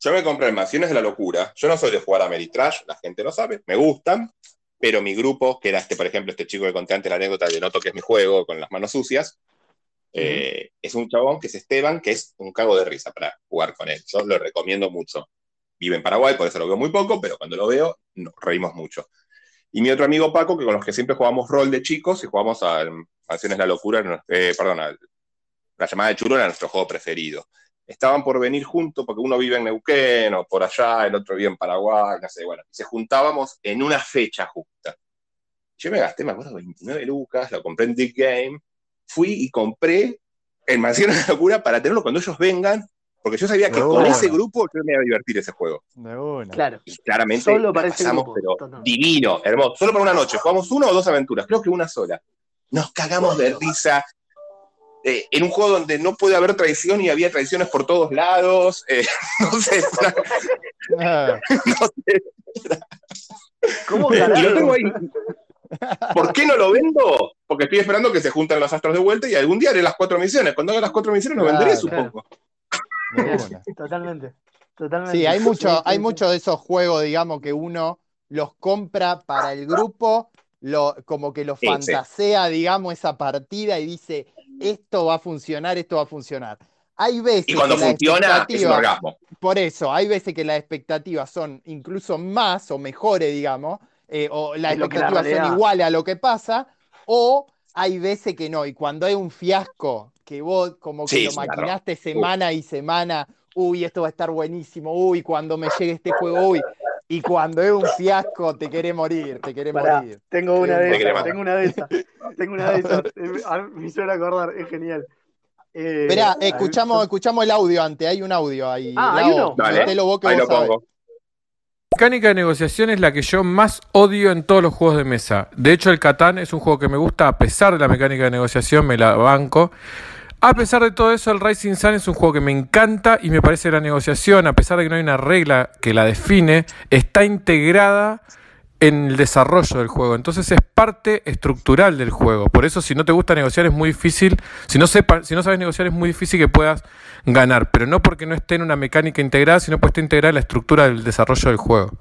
Yo me compré el Mansiones de la Locura. Yo no soy de jugar a Meritrash, la gente lo sabe, me gustan, pero mi grupo, que era este, por ejemplo, este chico que conté antes la anécdota de no toques mi juego con las manos sucias, eh, es un chabón que es Esteban, que es un cago de risa para jugar con él. Yo lo recomiendo mucho. Vive en Paraguay, por eso lo veo muy poco, pero cuando lo veo, nos reímos mucho. Y mi otro amigo Paco, que con los que siempre jugamos rol de chicos y jugamos al Mansiones de la Locura, eh, perdón, al- la llamada de Chulo era nuestro juego preferido. Estaban por venir juntos porque uno vive en Neuquén o por allá, el otro vive en Paraguay, no sé, bueno, y se juntábamos en una fecha justa. Yo me gasté, me acuerdo, 29 lucas, lo compré en Dick Game, fui y compré el Mansión de la Locura para tenerlo cuando ellos vengan, porque yo sabía que No, con ese grupo yo me iba a divertir ese juego. De una. Claro. Y claramente Solo para ese pasamos, grupo, pero total. divino, hermoso. Solo para una noche. Jugamos una o dos aventuras, creo que una sola. Nos cagamos de risa. Eh, en un juego donde no puede haber traición y había traiciones por todos lados. eh, no sé, no sé. ¿Cómo Y carajo? lo tengo ahí. ¿Por qué no lo vendo? Porque estoy esperando que se junten los astros de vuelta y algún día haré las cuatro misiones. Cuando haga las cuatro misiones lo Claro, venderé, claro. supongo. una. Totalmente. Totalmente. Sí, hay mucho, hay sí. muchos de esos juegos, digamos, que uno los compra para el grupo, lo, como que lo Sí, sí. fantasea, digamos, esa partida y dice, esto va a funcionar, esto va a funcionar. Hay veces Y cuando que funciona, es un orgasmo. por eso, hay veces que las expectativas son incluso más o mejores, digamos, eh, o las la expectativas son iguales a lo que pasa, o hay veces que no. Y cuando hay un fiasco, que vos como que Sí, lo claro. maquinaste semana y semana, uy, esto va a estar buenísimo, uy, cuando me llegue este juego, uy. Y cuando es un fiasco, te querés morir, te Pará, morir. tengo una de esas, tengo una de esas, tengo una de esas. Eh, a- Me hicieron acordar, es genial. Eh, escuchamos, escuchamos el audio antes, hay un audio ahí. Ah, ¿hay uno? Dale, metelo vos que Ahí vos lo sabés. pongo. mecánica de negociación es la que yo más odio en todos los juegos de mesa. De hecho, el Catán es un juego que me gusta a pesar de la mecánica de negociación, me la banco. A pesar de todo eso, el Rising Sun es un juego que me encanta y me parece que la negociación, a pesar de que no hay una regla que la define, está integrada en el desarrollo del juego. Entonces es parte estructural del juego. Por eso si no te gusta negociar es muy difícil, si no, sepa, si no sabes negociar es muy difícil que puedas ganar. Pero no porque no esté en una mecánica integrada, sino porque esté integrada en la estructura del desarrollo del juego.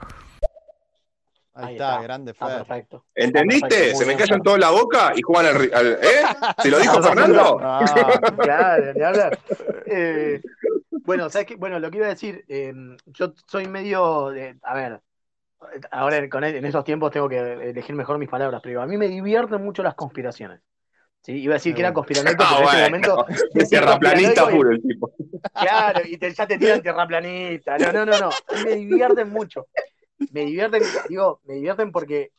Ahí, Ahí está, está. grande Está Fer. perfecto. ¿Entendiste? Perfecto, Se me callan toda la boca y juegan al, ¿Eh? ¿Se lo dijo Fernando? Ah, Claro, ni hablar. Eh, bueno, ¿sabes qué? Bueno, lo que iba a decir, eh, yo soy medio de, a ver, ahora con, en esos tiempos tengo que elegir mejor mis palabras, pero a mí me divierten mucho las conspiraciones. ¿sí? Iba a decir que era conspiranoico, Ah, pero en ese bueno. momento decía Terraplanista conspiranoico y- puro el tipo. Claro, y te- ya te tiran terraplanista. No, no, no, no. A mí me divierten mucho. Me divierten, digo, me divierten porque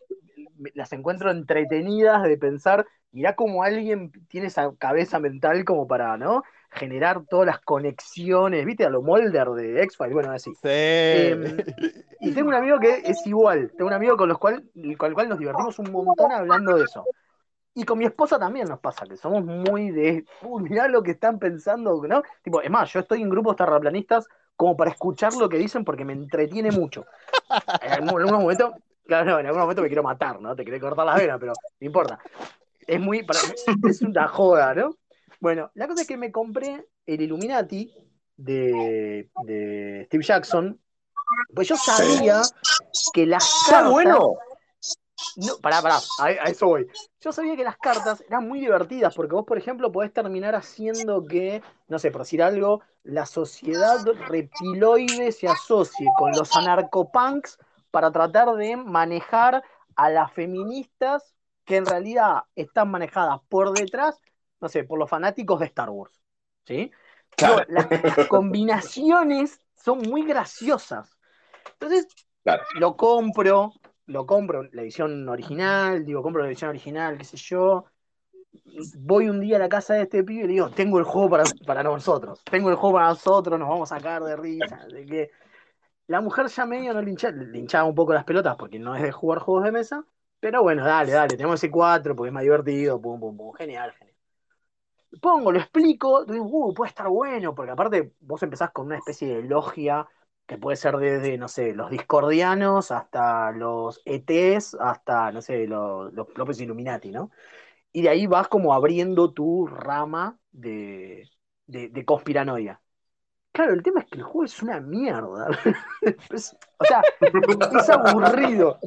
las encuentro entretenidas de pensar, mirá cómo alguien tiene esa cabeza mental como para, ¿no? Generar todas las conexiones, ¿viste? A lo Molder de X-Files, bueno, así. sí. Em, y tengo un amigo que es igual, tengo un amigo con, los cual, con el cual nos divertimos un montón hablando de eso. Y con mi esposa también nos pasa, que somos muy de, uy, mirá lo que están pensando, ¿no? Tipo, es más, yo estoy en grupos terraplanistas como para escuchar lo que dicen porque me entretiene mucho. En, algún- algunos momentos, claro, no, en algún momento me quiero matar, ¿no? Te quiero cortar las venas, pero no importa. Es muy, para- es una joda, ¿no? Bueno, la cosa es que me compré el Illuminati de, de Steve Jackson, pues yo sabía que las Está cartas... bueno. No, pará, pará, a, a eso voy. Yo sabía que las cartas eran muy divertidas porque vos, por ejemplo, podés terminar haciendo que, no sé, por decir algo, la sociedad reptiloide se asocie con los anarcopunks para tratar de manejar a las feministas que en realidad están manejadas por detrás, no sé, por los fanáticos de Star Wars. ¿Sí? Claro. Las, las combinaciones son muy graciosas. Entonces, Claro. lo compro, lo compro la edición original, digo, compro la edición original, qué sé yo. Voy un día a la casa de este pibe y le digo, tengo el juego para, para nosotros, tengo el juego para nosotros, nos vamos a sacar de risa, de que la mujer ya medio no le hinchaba un poco las pelotas porque no es de jugar juegos de mesa, pero bueno, dale, dale, tenemos ese 4 porque es más divertido, pum, pum, pum, genial, genial. Pongo, lo explico, digo, uh, puede estar bueno, porque aparte vos empezás con una especie de logia que puede ser desde, no sé, los discordianos hasta los ETs, hasta, no sé, los, los propios Illuminati, ¿no? Y de ahí vas como abriendo tu rama de, de, de conspiranoia. Claro, el tema es que el juego es una mierda. O sea, es aburrido.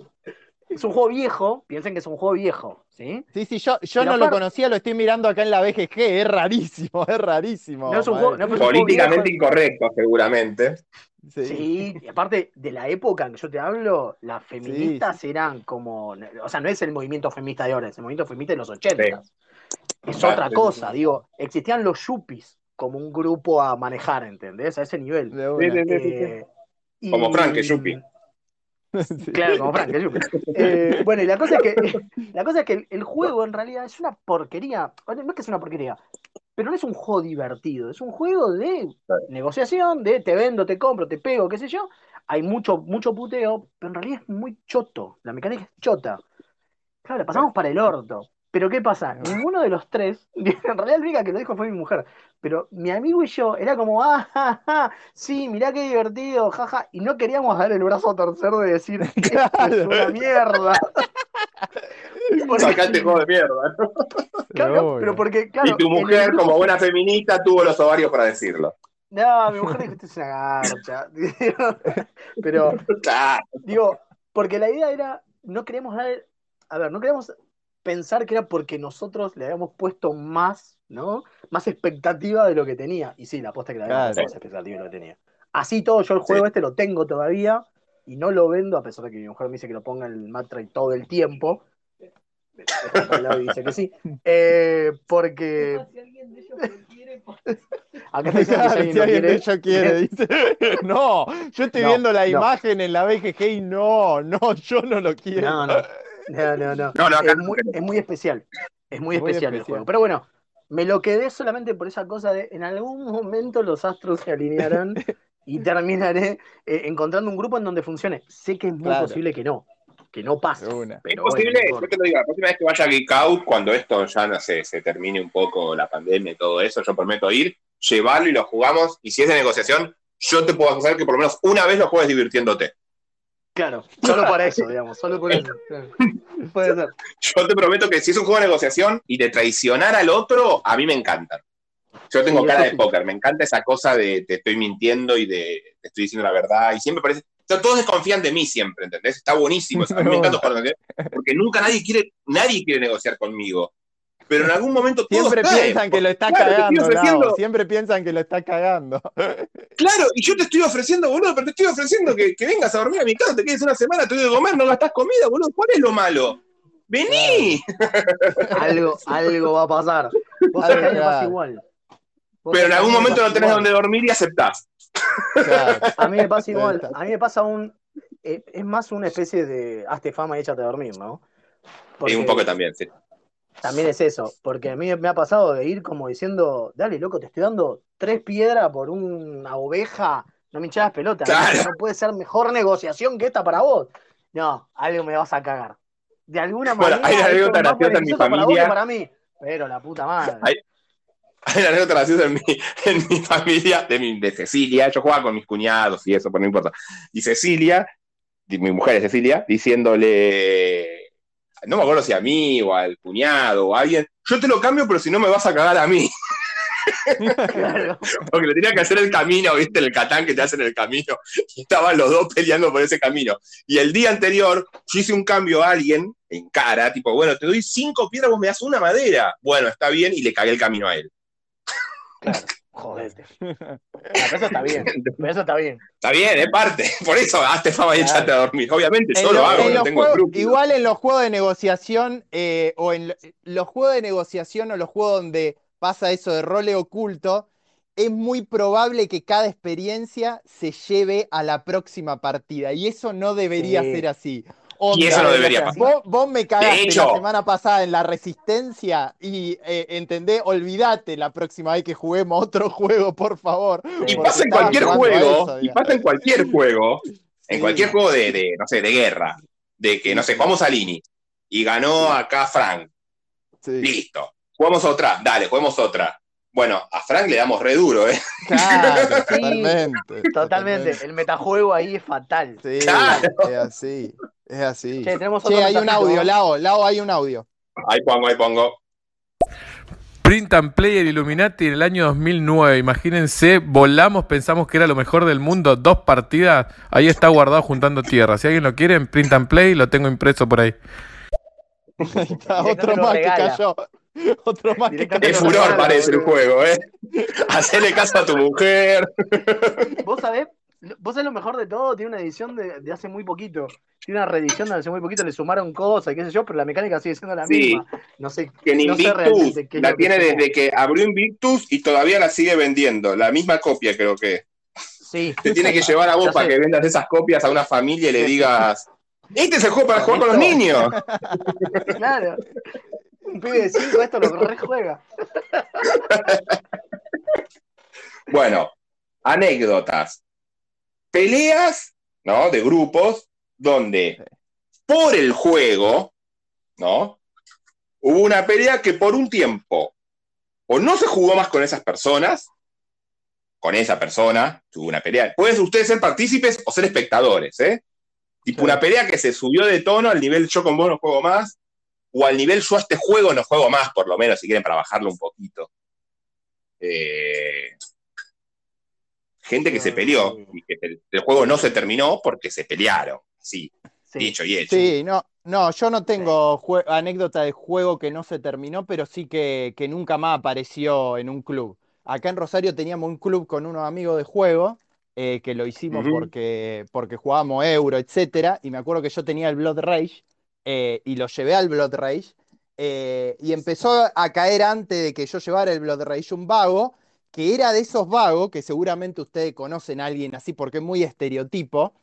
Es un juego viejo, piensen que es un juego viejo, ¿sí? Sí, sí, yo, yo no lo conocía, lo estoy mirando acá en la BGG, es rarísimo, es rarísimo. No es un juego, no, es un juego Políticamente incorrecto, seguramente. Sí. Sí, y aparte de la época en que yo te hablo, las feministas eran como, o sea, no es el movimiento feminista de ahora, es el movimiento feminista de los 80. Es Claro, otra cosa, sí. digo, existían los yuppies como un grupo a manejar, ¿entendés? A ese nivel. De una. Sí, sí, sí. Eh, y- Como Frank, yuppie. Sí. Claro, como Frank. Eh, bueno, y la cosa es que, la cosa es que el, el juego en realidad es una porquería. No es que es una porquería, pero no es un juego divertido, es un juego de negociación, de te vendo, te compro, te pego, qué sé yo. Hay mucho, mucho puteo, pero en realidad es muy choto. La mecánica es chota. Claro, la pasamos para el orto. Pero ¿qué pasa? Ninguno de los tres, en realidad la única que lo dijo fue mi mujer, pero mi amigo y yo era como, ah, ja, ja, sí, mirá qué divertido, jaja, y no queríamos dar el brazo a torcer de decir esto es una mierda. Porque- Sacate juego de mierda. ¿no? claro, pero porque, claro, y tu mujer, grupo- como buena feminista, tuvo los ovarios para decirlo. No, mi mujer dijo, esto es una garcha. pero, Claro. Digo, porque la idea era, no queremos dar, a ver, no queremos pensar que era porque nosotros le habíamos puesto más, ¿no? Más expectativa de lo que tenía. Y sí, la aposta que le habíamos Claro. puesto más expectativa de lo que tenía. Así todo, yo el juego este lo tengo todavía y no lo vendo, a pesar de que mi mujer me dice que lo ponga en el Matre todo el tiempo. Y dice que sí. Eh, porque. Acá está diciendo que si Claro, alguien si lo alguien de ellos quiere, dice. No, yo estoy No, viendo la no. imagen en la BGG y no, no, yo no lo quiero. No, no. No, no, no. No, no, acá es, muy, queremos. es muy especial. Es muy Muy especial el juego. Pero bueno, me lo quedé solamente por esa cosa de en algún momento los astros se alinearán y terminaré eh, encontrando un grupo en donde funcione. Sé que es muy Claro. posible que no, que no pase. Una. Es Pero posible, bueno, yo te lo digo, la próxima vez que vaya a Geek Out, cuando esto ya no sé, se termine un poco la pandemia y todo eso, yo prometo ir, llevarlo y lo jugamos. Y si es de negociación, yo te puedo hacer que por lo menos una vez lo juegues divirtiéndote. Claro, solo para eso, digamos, solo por eso. claro. Puede ser. Yo te prometo que si es un juego de negociación y de traicionar al otro, a mí me encantan. Yo tengo cara de póker, me encanta esa cosa de te estoy mintiendo y de te estoy diciendo la verdad. Y siempre parece. o sea, todos desconfían de mí siempre, ¿entendés? Está buenísimo. A mí me encanta. Porque nunca nadie quiere, nadie quiere negociar conmigo. Pero en algún momento todos Siempre caen. piensan que lo está Claro, te estoy cagando, ofreciendo-. Siempre piensan que lo está cagando. Claro, y yo te estoy ofreciendo, boludo, pero te estoy ofreciendo que, que vengas a dormir a mi casa, te quedes una semana, te doy de comer, no gastás comida, boludo. ¿Cuál es lo malo? Vení. Algo, algo va a pasar. Vos a me pasa igual. Vos Pero en a algún momento no tenés igual. donde dormir y aceptás. Claro. A mí me pasa igual. A mí me pasa un. eh, es más una especie de hazte fama y échate a dormir, ¿no? Y un poco también, sí. También es eso, porque a mí me ha pasado de ir como diciendo, dale, loco, te estoy dando tres piedras por una oveja, no me hinchas pelota, Claro. no puede ser mejor negociación que esta para vos. No, algo me vas a cagar. De alguna Bueno, manera, hay anécdota es más graciosa en mi beneficioso para vos familia. para mí. Pero la puta madre. Hay- Hay una anécdota graciosa en mi, en mi familia, de, mi, de Cecilia. Yo jugaba con mis cuñados y eso, pero no importa. Y Cecilia, mi mujer es Cecilia, diciéndole, no me acuerdo si a mí o al cuñado o a alguien, yo te lo cambio, pero si no me vas a cagar a mí. Claro. Porque le tenía que hacer el camino, ¿viste? El catán que te hacen el camino. Y estaban los dos peleando por ese camino. Y el día anterior, yo hice un cambio a alguien en cara, tipo, bueno, te doy cinco piedras, vos me das una madera. Bueno, está bien, y le cagué el camino a él. Jodete. Pero eso está bien. Eso está bien. Está bien, es parte. Por eso hazte fama y échate a dormir. Obviamente, En yo lo lo- hago, en no los tengo juegos- escrúpulos. igual en los juegos de negociación eh, o en lo- los juegos de negociación o los juegos donde pasa eso de role oculto, es muy probable que cada experiencia se lleve a la próxima partida y eso no debería Sí. ser así. Y eso no debería pasar. Vos, vos me cagaste hecho- la semana pasada en la resistencia y eh, entendé, olvídate la próxima vez que juguemos otro juego, por favor. Y pasa en cualquier juego, eso, y pasa en cualquier juego, en Sí. cualquier juego de, de, no sé, de guerra, de que, no sé, jugamos a Lini, y ganó acá Frank, Sí. listo. Jugamos otra, dale, juguemos otra. Bueno, a Frank le damos re duro, ¿eh? Claro, Sí. totalmente. Totalmente. El metajuego ahí es fatal. Sí, Claro. es así, es así. Che, tenemos Che, otro hay un audio. Lao, Lao, hay un audio. Ahí pongo, ahí pongo. Print and Player Illuminati en el año 2009. Imagínense, volamos, pensamos que era lo mejor del mundo. Dos partidas, ahí está guardado juntando tierra. Si alguien lo quiere en Print and Play, lo tengo impreso por ahí. Ahí está, otro más que cayó. Otro más que Directamente Es furor, parece el juego, ¿eh? Hacele caso a tu mujer. Vos sabés, vos sabés lo mejor de todo, tiene una edición de, de hace muy poquito. Tiene una reedición de hace muy poquito, le sumaron cosas, qué sé yo, pero la mecánica sigue siendo la Sí. misma. No sé, Que en no sé Invictus la que tiene desde que abrió Invictus y todavía la sigue vendiendo. La misma copia, creo que. Sí. Te tiene que llevar a vos Ya para sé. que vendas esas copias a una familia y le digas: Este es el juego para jugar con los niños. Claro. Un pibe de 5 esto lo rejuega. Bueno, anécdotas. Peleas, ¿no? De grupos donde por el juego, ¿no? Hubo una pelea que por un tiempo o no se jugó más con esas personas, con esa persona, tuvo una pelea. Pueden ustedes ser partícipes o ser espectadores, ¿eh? Tipo Sí. una pelea que se subió de tono al nivel yo con vos no juego más, o al nivel yo a este juego no juego más, por lo menos, si quieren, para bajarlo un poquito. Eh, gente que se peleó y que el, el juego no se terminó porque se pelearon. Sí, Sí. dicho y hecho. Sí, no, no, yo no tengo anécdota de juego que no se terminó, pero sí que, que nunca más apareció en un club. Acá en Rosario teníamos un club con unos amigos de juego, eh, que lo hicimos porque, porque jugábamos euro, etcétera, y me acuerdo que yo tenía el Blood Rage, eh, y lo llevé al Blood Rage, eh, y empezó a caer antes de que yo llevara el Blood Rage un vago, que era de esos vagos, que seguramente ustedes conocen a alguien así porque es muy estereotipo,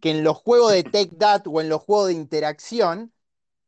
que en los juegos de Take That o en los juegos de interacción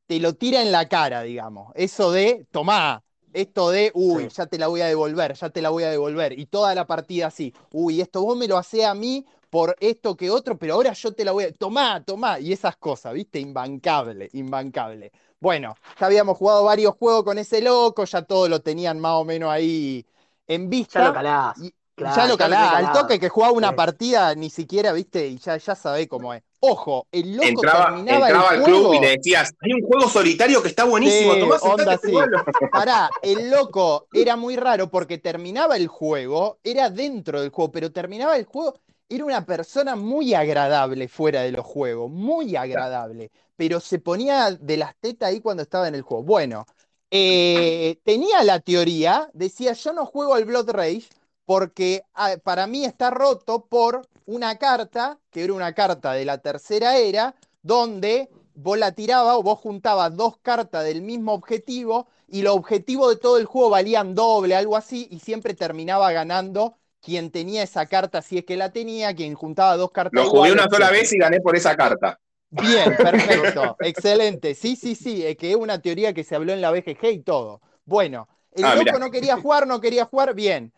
te lo tira en la cara, digamos. Eso de, tomá, Esto de, uy, Sí. ya te la voy a devolver, ya te la voy a devolver. Y toda la partida así, uy, esto vos me lo hacés a mí por esto que otro, pero ahora yo te la voy a. Tomá, tomá. Y esas cosas, ¿viste? Imbancable, imbancable. Bueno, ya habíamos jugado varios juegos con ese loco, ya todos lo tenían más o menos ahí en vista. Ya lo calás. Y- Claro, ya lo ya lo calá, tenés al toque que jugaba una Sí. partida, ni siquiera, viste, y ya, ya sabés cómo es. Ojo, el loco Entraba, terminaba entraba el al juego. club y le decías, hay un juego solitario que está buenísimo, Sí, Tomás, onda jugalo". Pará, el loco era muy raro porque terminaba el juego, era dentro del juego, pero terminaba el juego, era una persona muy agradable fuera de los juegos, muy agradable, pero se ponía de las tetas ahí cuando estaba en el juego. Bueno, eh, tenía la teoría, decía, yo no juego al Blood Rage porque ah, para mí está roto por una carta, que era una carta de la tercera era, donde vos la tirabas o vos juntabas dos cartas del mismo objetivo y los objetivos de todo el juego valían doble, algo así, y siempre terminaba ganando quien tenía esa carta, si es que la tenía, quien juntaba dos cartas. Lo jugué iguales, una sola vez y gané por esa carta. Bien, perfecto, excelente. Sí, sí, sí, es que es una teoría que se habló en la BGG y todo. Bueno, el Ah, loco mirá. no quería jugar, no quería jugar, bien.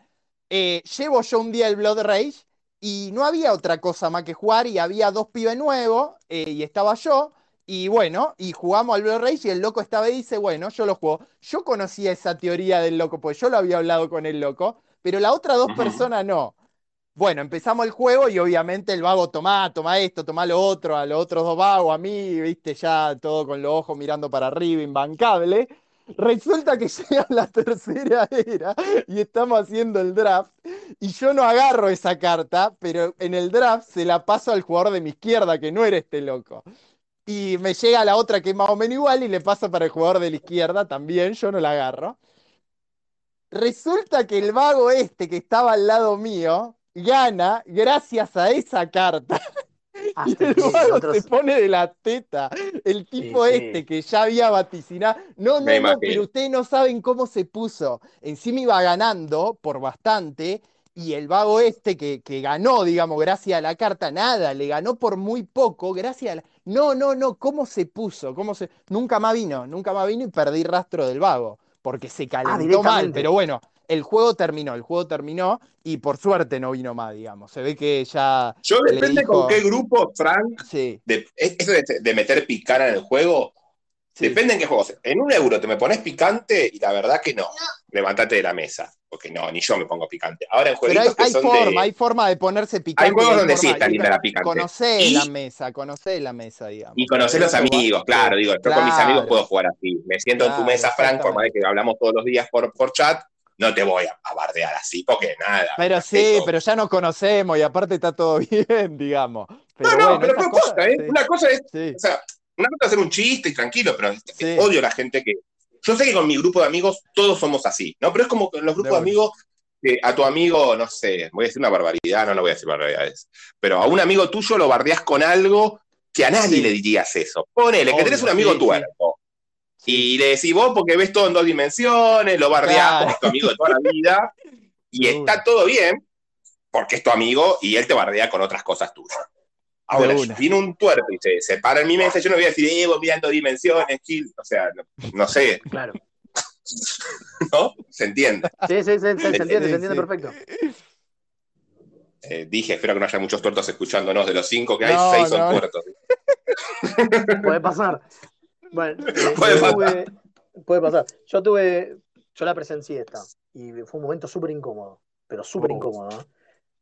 Eh, llevo yo un día el Blood Rage y no había otra cosa más que jugar y había dos pibes nuevos eh, y estaba yo y bueno, y jugamos al Blood Rage y el loco esta vez dice, bueno, yo lo juego. Yo conocía esa teoría del loco, pues yo lo había hablado con el loco, pero la otra dos personas no. Bueno, empezamos el juego y obviamente el vago tomá, toma esto, toma lo otro, a los otros dos vagos, a mí, viste, ya todo con los ojos mirando para arriba, imbancable. Resulta que llega la tercera era y estamos haciendo el draft y yo no agarro esa carta, pero en el draft se la paso al jugador de mi izquierda, que no era este loco. Y me llega la otra que es más o menos igual y le paso para el jugador de la izquierda también, yo no la agarro. Resulta que el vago este que estaba al lado mío gana gracias a esa carta. Y el vago otros- se pone de la teta. El tipo Sí, sí. este que ya había vaticinado. No, no, Me no, imagino. pero ustedes no saben cómo se puso. Encima iba ganando por bastante. Y el vago este que, que ganó, digamos, gracias a la carta, nada, le ganó por muy poco, gracias a la... No, no, no, ¿cómo se puso? ¿Cómo se... Nunca más vino, nunca más vino y perdí rastro del vago, porque se calentó mal, pero bueno, el juego terminó, el juego terminó y por suerte no vino más, digamos. Se ve que ya... Yo Le depende dijo- con qué grupo, Frank, Sí, de, eso de, de meter picana en el juego, sí. depende en qué juego. En un euro te me pones picante y la verdad que no. Levantate de la mesa, porque no, ni yo me pongo picante. Ahora en Pero hay, jueguitos que hay son forma, de... hay forma de ponerse picante. juegos y donde sí está linda la picante. Conocé Y- la mesa, conocé la mesa, digamos. Y conocer los amigos, claro, digo, yo con mis amigos puedo jugar así. Me siento en tu mesa, Frank, por más que hablamos todos los días por, por chat, no te voy a, a bardear así, porque nada. Pero sí, pero ya nos conocemos y aparte está todo bien, digamos. Pero no, no, bueno, pero posta, cosas, ¿eh? sí, Una cosa es, sí, o sea, una cosa es hacer un chiste y tranquilo, pero Sí. odio a la gente que. Yo sé que con mi grupo de amigos todos somos así, ¿no? Pero es como con los grupos de, amigos que a tu amigo, no sé, voy a decir una barbaridad, no, no voy a decir barbaridades, pero a un amigo tuyo lo bardeás con algo que a nadie Sí. le dirías eso. Ponele, que tenés un amigo sí, sí. tuerto. Y le decís vos porque ves todo en dos dimensiones, lo bardeás porque es tu amigo de toda la vida, y está todo bien, porque es tu amigo y él te bardea con otras cosas tuyas. Ahora, si viene un tuerto y se, se para en mi mesa, yo no voy a decir, eh, vos mirando dimensiones, Gil. O sea, no, no sé, Claro. ¿no? Se entiende. Sí, sí, sí, se, se entiende, se entiende perfecto. Eh, dije, espero que no haya muchos tuertos escuchándonos. De los cinco que hay, No, seis son tuertos. Puede pasar. Bueno, eh, Puede pasar. tuve- puede pasar. Yo tuve, yo la presencié esta y fue un momento súper incómodo, pero súper Oh. incómodo.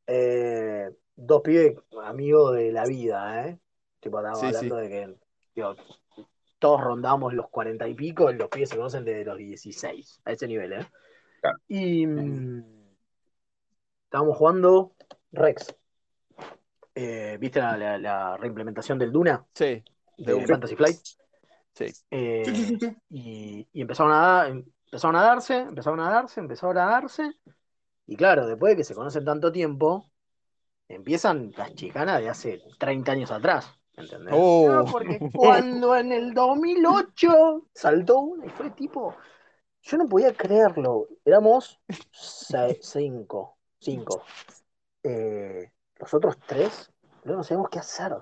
Eh, dos pibes amigos de la vida, ¿eh? Tipo, estábamos Sí, hablando de que digo, todos rondamos los cuarenta y pico, los pibes se conocen desde los 16, a ese nivel, ¿eh? Claro. Y estábamos jugando Rex. Eh, ¿Viste la, la- la reimplementación del Duna? Sí, de de. Fantasy Flight. Sí. Eh, Sí, sí, sí, sí. y, y empezaron a, dar- empezaron a darse, empezaron a darse, empezaron a darse. Y claro, después de que se conocen tanto tiempo, empiezan las chicanas de hace 30 años atrás. ¿Entendés? Oh. No, porque cuando en el 2008 saltó una y fue tipo. Yo no podía creerlo. Éramos cinco. Cinco. Eh, los otros tres, no no sabíamos qué hacer.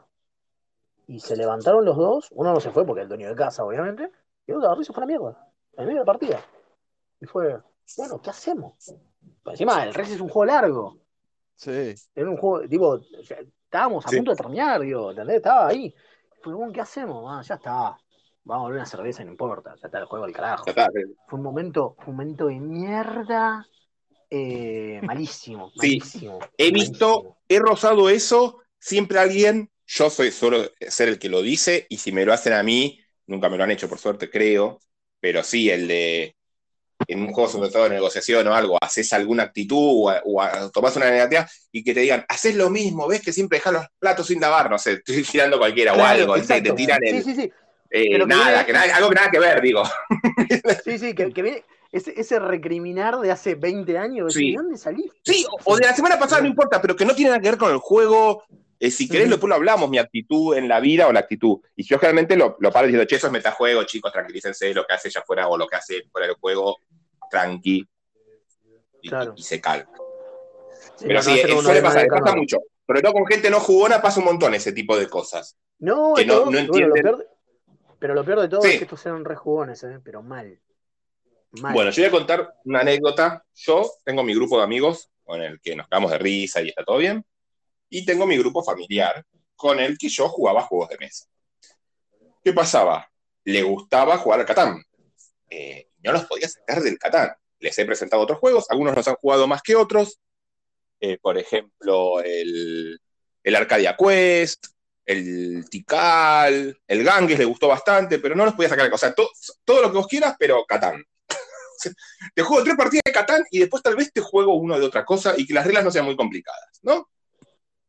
Y se levantaron los dos. Uno no se fue porque el dueño de casa, obviamente. Y el otro se fue a la mierda. En medio de la partida. Y fue, bueno, ¿qué hacemos? Pero encima, el Res es un juego largo. Sí. Era un juego, digo, o sea, estábamos a Sí. punto de terminar, digo, ¿entendés? Estaba ahí. Fue, bueno, ¿qué hacemos? Ah, ya está. Vamos a volver una cerveza, no importa. Ya está el juego del carajo. Está. Fue un momento, fue un momento de mierda. eh, malísimo, Sí. malísimo. He visto, malísimo. he rozado eso, siempre alguien, yo soy solo ser el que lo dice, y si me lo hacen a mí, nunca me lo han hecho por suerte, creo, pero sí, el de en un juego sobre todo de negociación o algo, haces alguna actitud o, o tomás una negativa y que te digan, haces lo mismo, ves que siempre dejas los platos sin lavar, no sé, estoy tirando cualquiera o algo, ¿viste? te exacto. tiran el, Sí, sí, sí. eh, Pero que nada, viene- que nada, algo que nada que ver, digo. Sí, sí, que, que viene ese, ese recriminar de hace 20 años. Sí. ¿De dónde saliste? Sí, o- o de la semana pasada, no importa, pero que no tiene nada que ver con el juego. Eh, si querés, Ujú. después lo hablamos, mi actitud en la vida o la actitud. Y yo generalmente lo, lo paro diciendo, che, eso es metajuego, chicos, tranquilícense, lo que hace ella fuera o lo que hace fuera del juego, tranqui. Y, Claro. y se calma. Sí, Pero no, sí, no, eh, uno suele pasar, pasa mucho. Sobre todo con gente no jugona pasa un montón ese tipo de cosas. No, que no- todo- no bueno, lo entienden. peor de- pero lo peor de todo Sí. es que estos eran rejugones, ¿eh? pero mal. Mal. Bueno, yo voy a contar una anécdota. Yo tengo mi grupo de amigos con el que nos cagamos de risa y está todo bien. Y tengo mi grupo familiar con el que yo jugaba juegos de mesa. ¿Qué pasaba? Le gustaba jugar al Catán. Eh, no los podía sacar del Catán. Les he presentado otros juegos, algunos los han jugado más que otros. Eh, por ejemplo, el, el Arcadia Quest, el Tikal, el Ganges le gustó bastante, pero no los podía sacar. O sea, to- todo lo que vos quieras, pero Catán. te juego tres partidas de Catán y después tal vez te juego uno de otra cosa y que las reglas no sean muy complicadas, ¿no?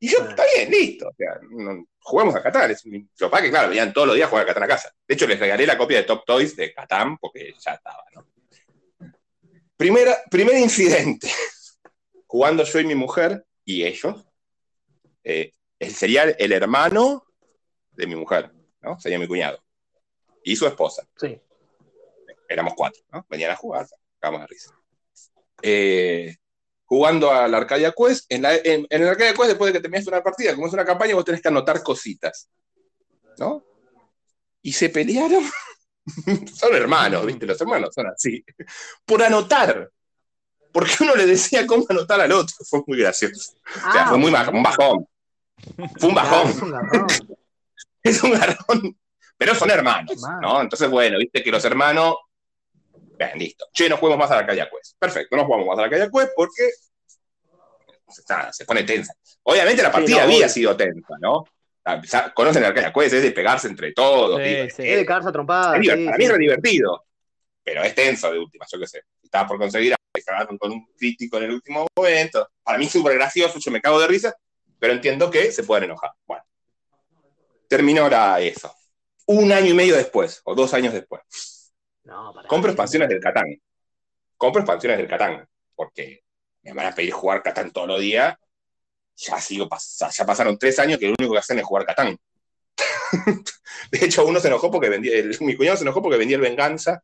Y yo, está bien, listo. O sea, no- juguemos a Catán. Es, lo que claro, venían todos los días a jugar a Catán a casa. De hecho, les regalé la copia de Top Toys de Catán porque ya estaba, ¿no? Primera, primer incidente. Jugando yo y mi mujer y ellos. eh, sería el hermano de mi mujer, ¿no? Sería mi cuñado. Y su esposa Sí. éramos cuatro, ¿no? Venían a jugar, cagamos de risa. Eh, jugando al Arcadia Quest, en, la- en- en el Arcadia Quest, después de que terminaste una partida, como es una campaña, vos tenés que anotar cositas, ¿no? Y se pelearon. son hermanos, ¿viste? Los hermanos son así. Por anotar. Porque uno le decía cómo anotar al otro. Fue muy gracioso. O sea, fue muy baj- un bajón. Fue un bajón. es un garrón. es un garrón. Pero son hermanos. ¿no? Entonces, bueno, viste que los hermanos. Bien, listo. Che, no juguemos más a la calle Quest. Perfecto, no jugamos más a la calle Quest porque. Se, está- se pone tensa. Obviamente la Sí, partida no, había obvio. sido tensa, ¿no? Ah, Conocen la calle Quest, es de pegarse entre todos. Sí, digo, sí. Es de cagarse a trompadas. sí, para mí es re divertido. Pero es tenso de última, yo qué sé. Estaba por conseguir, cagaron con un crítico en el último momento. Para mí es súper gracioso, yo me cago de risa, pero entiendo que se pueden enojar. Bueno, terminó la, eso. Un año y medio después, o dos años después, No, compro expansiones del Catán. Compro expansiones del Catán, porque me van a pedir jugar Catán todos los días. Ya, sigo, pas- ya pasaron tres años que lo único que hacen es jugar Catán. De hecho, uno se enojó porque vendía, el- mi cuñado se enojó porque vendía el Venganza,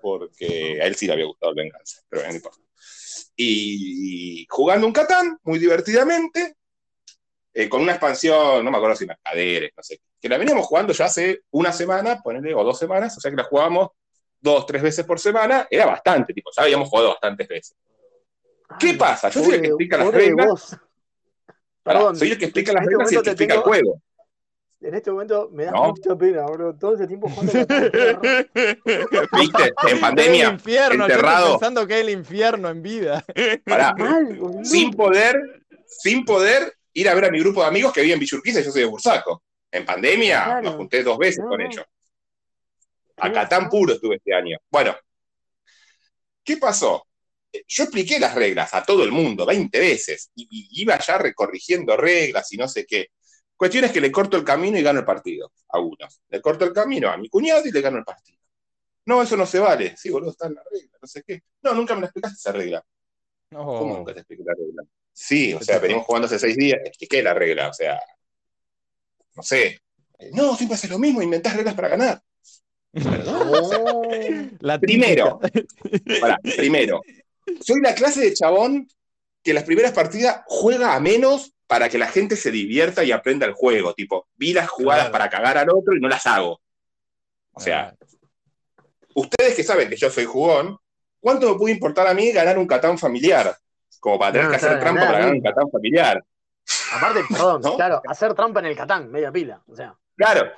porque a él sí le había gustado el Venganza, pero bueno, no importa. Y jugando un Catán, muy divertidamente, eh, con una expansión, no me acuerdo si Mercaderes, no sé, que la veníamos jugando ya hace una semana, ponele, o dos semanas, o sea que la jugábamos dos, tres veces por semana, era bastante, tipo, ya habíamos jugado bastantes veces. ¿Qué Ay, pasa? Yo soy el que explica las reglas. Perdón, soy el que explica las este reglas y el que explica el juego. En este momento me da No. mucha pena, bro. Todo ese tiempo jugando. ¿Viste? En el pandemia, infierno, yo enterrado. estoy pensando que es el infierno en vida. pará, Mal, boludo. sin poder, sin poder ir a ver a mi grupo de amigos que vive en Villurquiza y yo soy de Bursaco. En pandemia Claro. me junté dos veces No, con ellos. Acá tan puro estuve este año. Bueno, ¿qué pasó? Yo expliqué las reglas a todo el mundo 20 veces y, y iba ya recorrigiendo reglas y no sé qué. Cuestión es que le corto el camino y gano el partido a uno. Le corto el camino a mi cuñado y le gano el partido. No, eso no se vale. Sí, boludo, está en la regla, no sé qué. No, nunca me la explicaste esa regla. ¿Cómo nunca te expliqué la regla? Sí, o sea, venimos jugando hace seis días, expliqué la regla, o sea, no sé. No, siempre haces lo mismo, inventás reglas para ganar. La Primero, primero, soy la clase de chabón que las primeras partidas juega a menos para que la gente se divierta y aprenda el juego. Tipo, vi las jugadas Claro. para cagar al otro y no las hago. O sea, ustedes que saben que yo soy jugón, ¿cuánto me puede importar a mí ganar un Catán familiar? Como para tener No, que hacer claro, trampa nada, para ganar un Catán familiar. Aparte, perdón, ¿No? claro, hacer trampa en el Catán, media pila. O sea, Claro.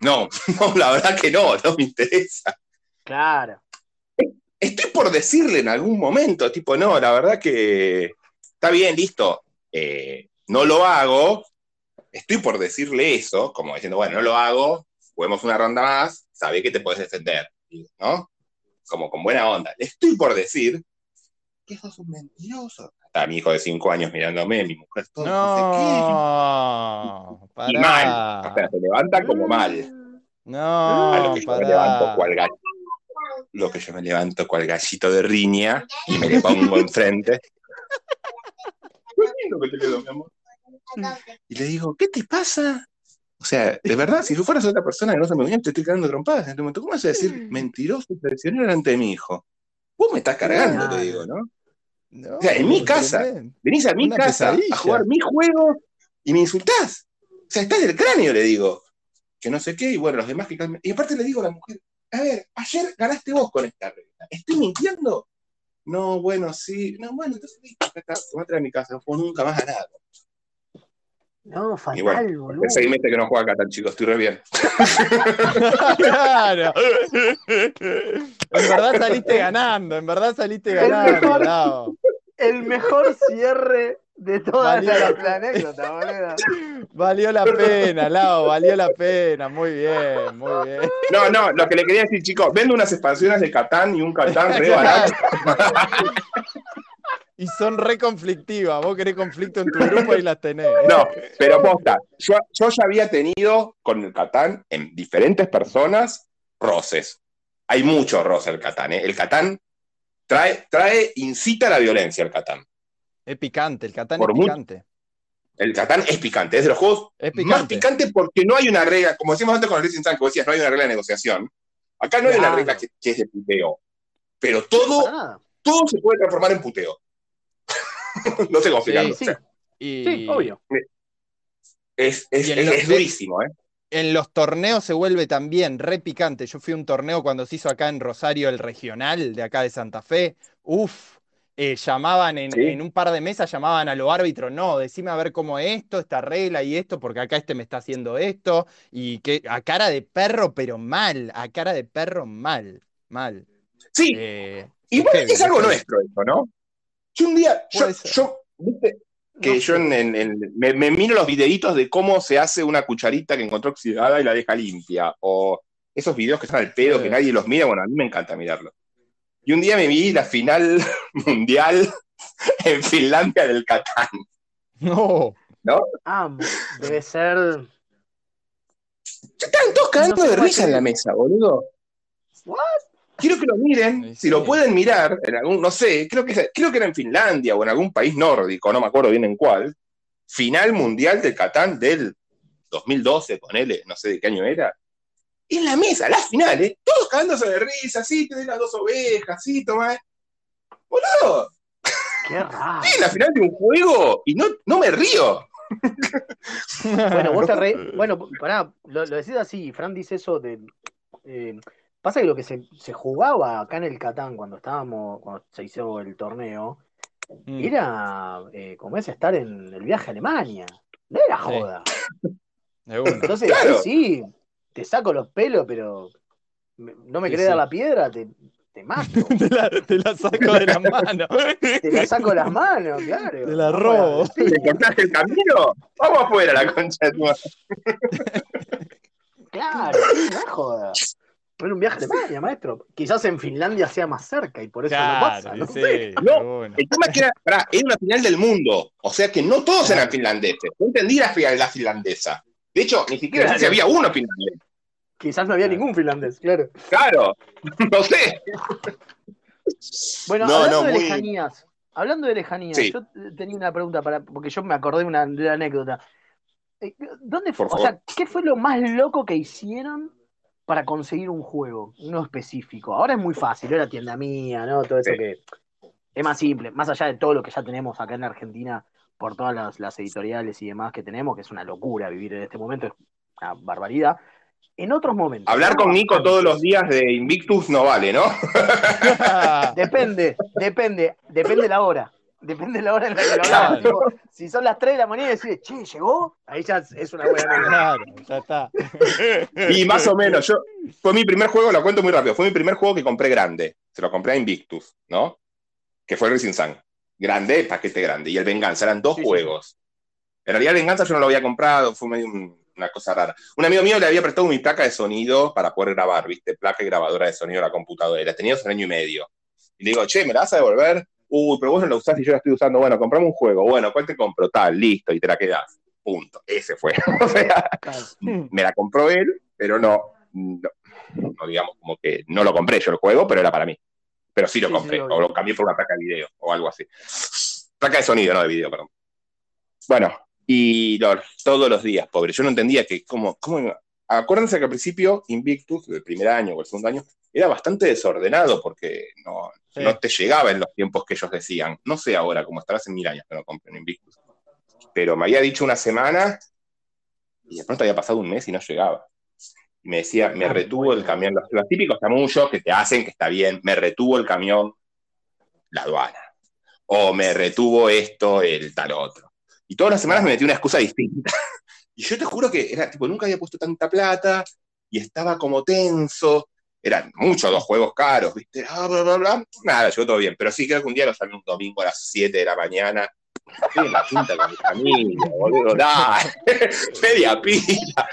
No, no, la verdad que no, no me interesa. claro. Estoy por decirle en algún momento, tipo, no, la verdad que está bien, listo, eh, no lo hago, estoy por decirle eso, como diciendo, bueno, no lo hago, juguemos una ronda más, sabés que te podés defender, ¿no? Como con buena onda. Le estoy por decir que sos un mentiroso. Está mi hijo de cinco años mirándome, mi mujer todo, no, sé No, qué. Y mal, o sea, se levanta como mal. A No, lo que yo me levanto cual gallito. Lo que yo me levanto cual gallito de riña y me le pongo enfrente. Qué lindo que te quedó, mi amor. Y le digo, ¿qué te pasa? O sea, de verdad, si tú fueras otra persona que no se me venía, te estoy cagando trompadas en este momento. ¿Cómo vas a decir mentiroso y traicionero delante de mi hijo? Vos me estás cargando, te digo, ¿no? No, O sea, en mi casa. tremendo. Venís a mi Una casa pesadilla. a jugar mi juego y me insultás. O sea, estás del cráneo, le digo. Que no sé qué, y bueno, los demás que calmen. Y aparte le digo a la mujer, a ver, ayer ganaste vos con esta regla. ¿Estoy mintiendo? No, bueno, sí. No, bueno, entonces listo, acá a traer a mi casa, no puedo nunca más ganar. No, fatal, bueno, boludo. hace seis meses que no juega acá tan chicos, estoy re bien. Claro. En verdad saliste ganando, en verdad saliste ganando, mejor. Lau. El mejor cierre de toda Valió la, la la anécdota, boludo. Valió la pena, Lau, valió la pena. Muy bien, muy bien. No, no, lo que le quería decir, chicos, vendo unas expansiones de Catán y un Catán re barato. Y son re conflictivas. Vos querés conflicto en tu grupo y las tenés. No, pero posta, yo, yo ya había tenido con el Catán en diferentes personas roces. Hay mucho roce el Catán, ¿eh? El Catán trae, trae, incita a la violencia el Catán. Es picante, el Catán Por es picante. El Catán es picante, es de los juegos Es más picante. picante porque no hay una regla, como decíamos antes con el Racing Sun, que vos decías, no hay una regla de negociación. Acá no hay una regla que, que es de puteo. Pero todo, todo se puede transformar en puteo. no sé cómo explicarlo. Sí, o sea, Y sí, obvio. es, es, Y en es- los- es durísimo, ¿eh? en los torneos se vuelve también re picante. Yo fui a un torneo cuando se hizo acá en Rosario, el regional de acá de Santa Fe. Uf, eh, llamaban en, Sí. en un par de mesas, llamaban a los árbitros, no, decime a ver cómo esto, esta regla y esto, porque acá este me está haciendo esto. Y que a cara de perro, pero mal, a cara de perro mal, mal. Sí, Eh, Igual heavy, es algo nuestro eso, ¿no? Yo un día, yo, viste, que No yo en, en- en- me, me miro los videitos de cómo se hace una cucharita que encontró oxidada y la deja limpia, o esos videos que están al pedo, Sí. que nadie los mira, bueno, a mí me encanta mirarlos. Y un día me vi la final mundial en Finlandia del Catán. No, Ah, debe ser. Estaban todos cagando No sé de risa en la mesa, boludo. What? Quiero que lo miren, Sí, si lo sí. pueden mirar, en algún, no sé, creo que, creo que era en Finlandia o en algún país nórdico, no me acuerdo bien en cuál. Final mundial del Catán del 2012, ponele, no sé de qué año era. En la mesa, las finales, todos cagándose de risa, sí, te doy las dos ovejas, sí, toma. Boludo, Qué raro. en la final de un juego y no, no me río. Bueno, vos te re... Bueno, pará, lo, lo decís así, Fran dice eso de... eh, pasa que lo que se, se jugaba acá en el Catán cuando estábamos, cuando se hizo el torneo, Mm. era eh, como es estar en el viaje a Alemania. No era joda. de. Entonces, Claro. sí, te saco los pelos, pero me- no me Sí, querés sí. dar la piedra, te, te mato. te, la, te la saco de la mano. Te la saco las manos, claro. Te la robo. sí, ¿Te cortaste el camino? Vamos afuera, la concha de tu madre. Claro, sí, no es Era un viaje a Alemania, maestro. Quizás en Finlandia sea más cerca y por eso no pasa. Claro, No sí, sé. No. El tema es que era, pará, era una final del mundo. O sea que no todos eran finlandeses. No entendí la, la finlandesa. De hecho, ni siquiera sé si Claro. había uno finlandés. Quizás no había Claro. ningún finlandés, claro. Claro, no sé. Bueno, No, hablando no, de muy- lejanías, hablando de lejanías, Sí. yo tenía una pregunta para, porque yo me acordé de una, de una anécdota. Eh, ¿Dónde fue, Por o sea, qué fue lo más loco que hicieron para conseguir un juego, uno específico? Ahora es muy fácil, era tienda mía, ¿no? Todo eso Sí. que es más simple, más allá de todo lo que ya tenemos acá en Argentina por todas las, las editoriales y demás que tenemos, que es una locura vivir en este momento, es una barbaridad. en otros momentos. Hablar ¿no? con Nico todos los días de Invictus no vale, ¿no? Depende, depende, depende la hora. Depende la hora en la que lo hablamos. Tipo, si son las 3 de la mañana y decís, che, ¿llegó? Ahí ya es una buena anécdota. Claro, ya está. Y más o menos, yo, fue mi primer juego, lo cuento muy rápido, fue mi primer juego que compré grande. Se lo compré a Invictus, ¿no? Que fue el Racing Sun. Grande, paquete grande. Y el Venganza, eran dos Sí, sí. juegos. En realidad el Venganza yo no lo había comprado, fue medio un- una cosa rara. Un amigo mío le había prestado mi placa de sonido para poder grabar, ¿viste? Placa y grabadora de sonido a la computadora. Y la tenía hace un año y medio. Y le digo, che, ¿me la vas a devolver? Uy, pero vos no la usás y yo la estoy usando. Bueno, comprame un juego. Bueno, ¿cuál te compro? Tal, listo, y te la quedás. Punto. Ese fue. O sea, me la compró él, pero no, no, no digamos como que no lo compré yo el juego, pero era para mí. Pero sí lo Sí, compré, sí, o lo cambié por una placa de video, o algo así. Placa de sonido, no de video, perdón. Bueno, y todos los días, pobre. Yo no entendía que, cómo, cómo iba- Acuérdense que al principio Invictus, del primer año o el segundo año, era bastante desordenado porque no, Sí. no te llegaba en los tiempos que ellos decían. No sé ahora, como estará hace mil años que no compré un Invictus. Pero me había dicho una semana y de pronto había pasado un mes y no llegaba. Y me decía, me Ah, retuvo el camión, los, los típicos chamullos que te hacen, que está bien, me retuvo el camión la aduana. O me retuvo esto, el tal otro. Y todas las semanas me metí una excusa distinta. Y yo te juro que era, tipo, nunca había puesto tanta plata y estaba como tenso. Eran muchos dos juegos caros, ¿viste? Ah, bla, bla, bla. Nada, llegó todo bien. Pero sí creo que un día lo llamé un domingo a las 7 de la mañana. Estoy en la quinta con mi familia, boludo. Dale, media pila.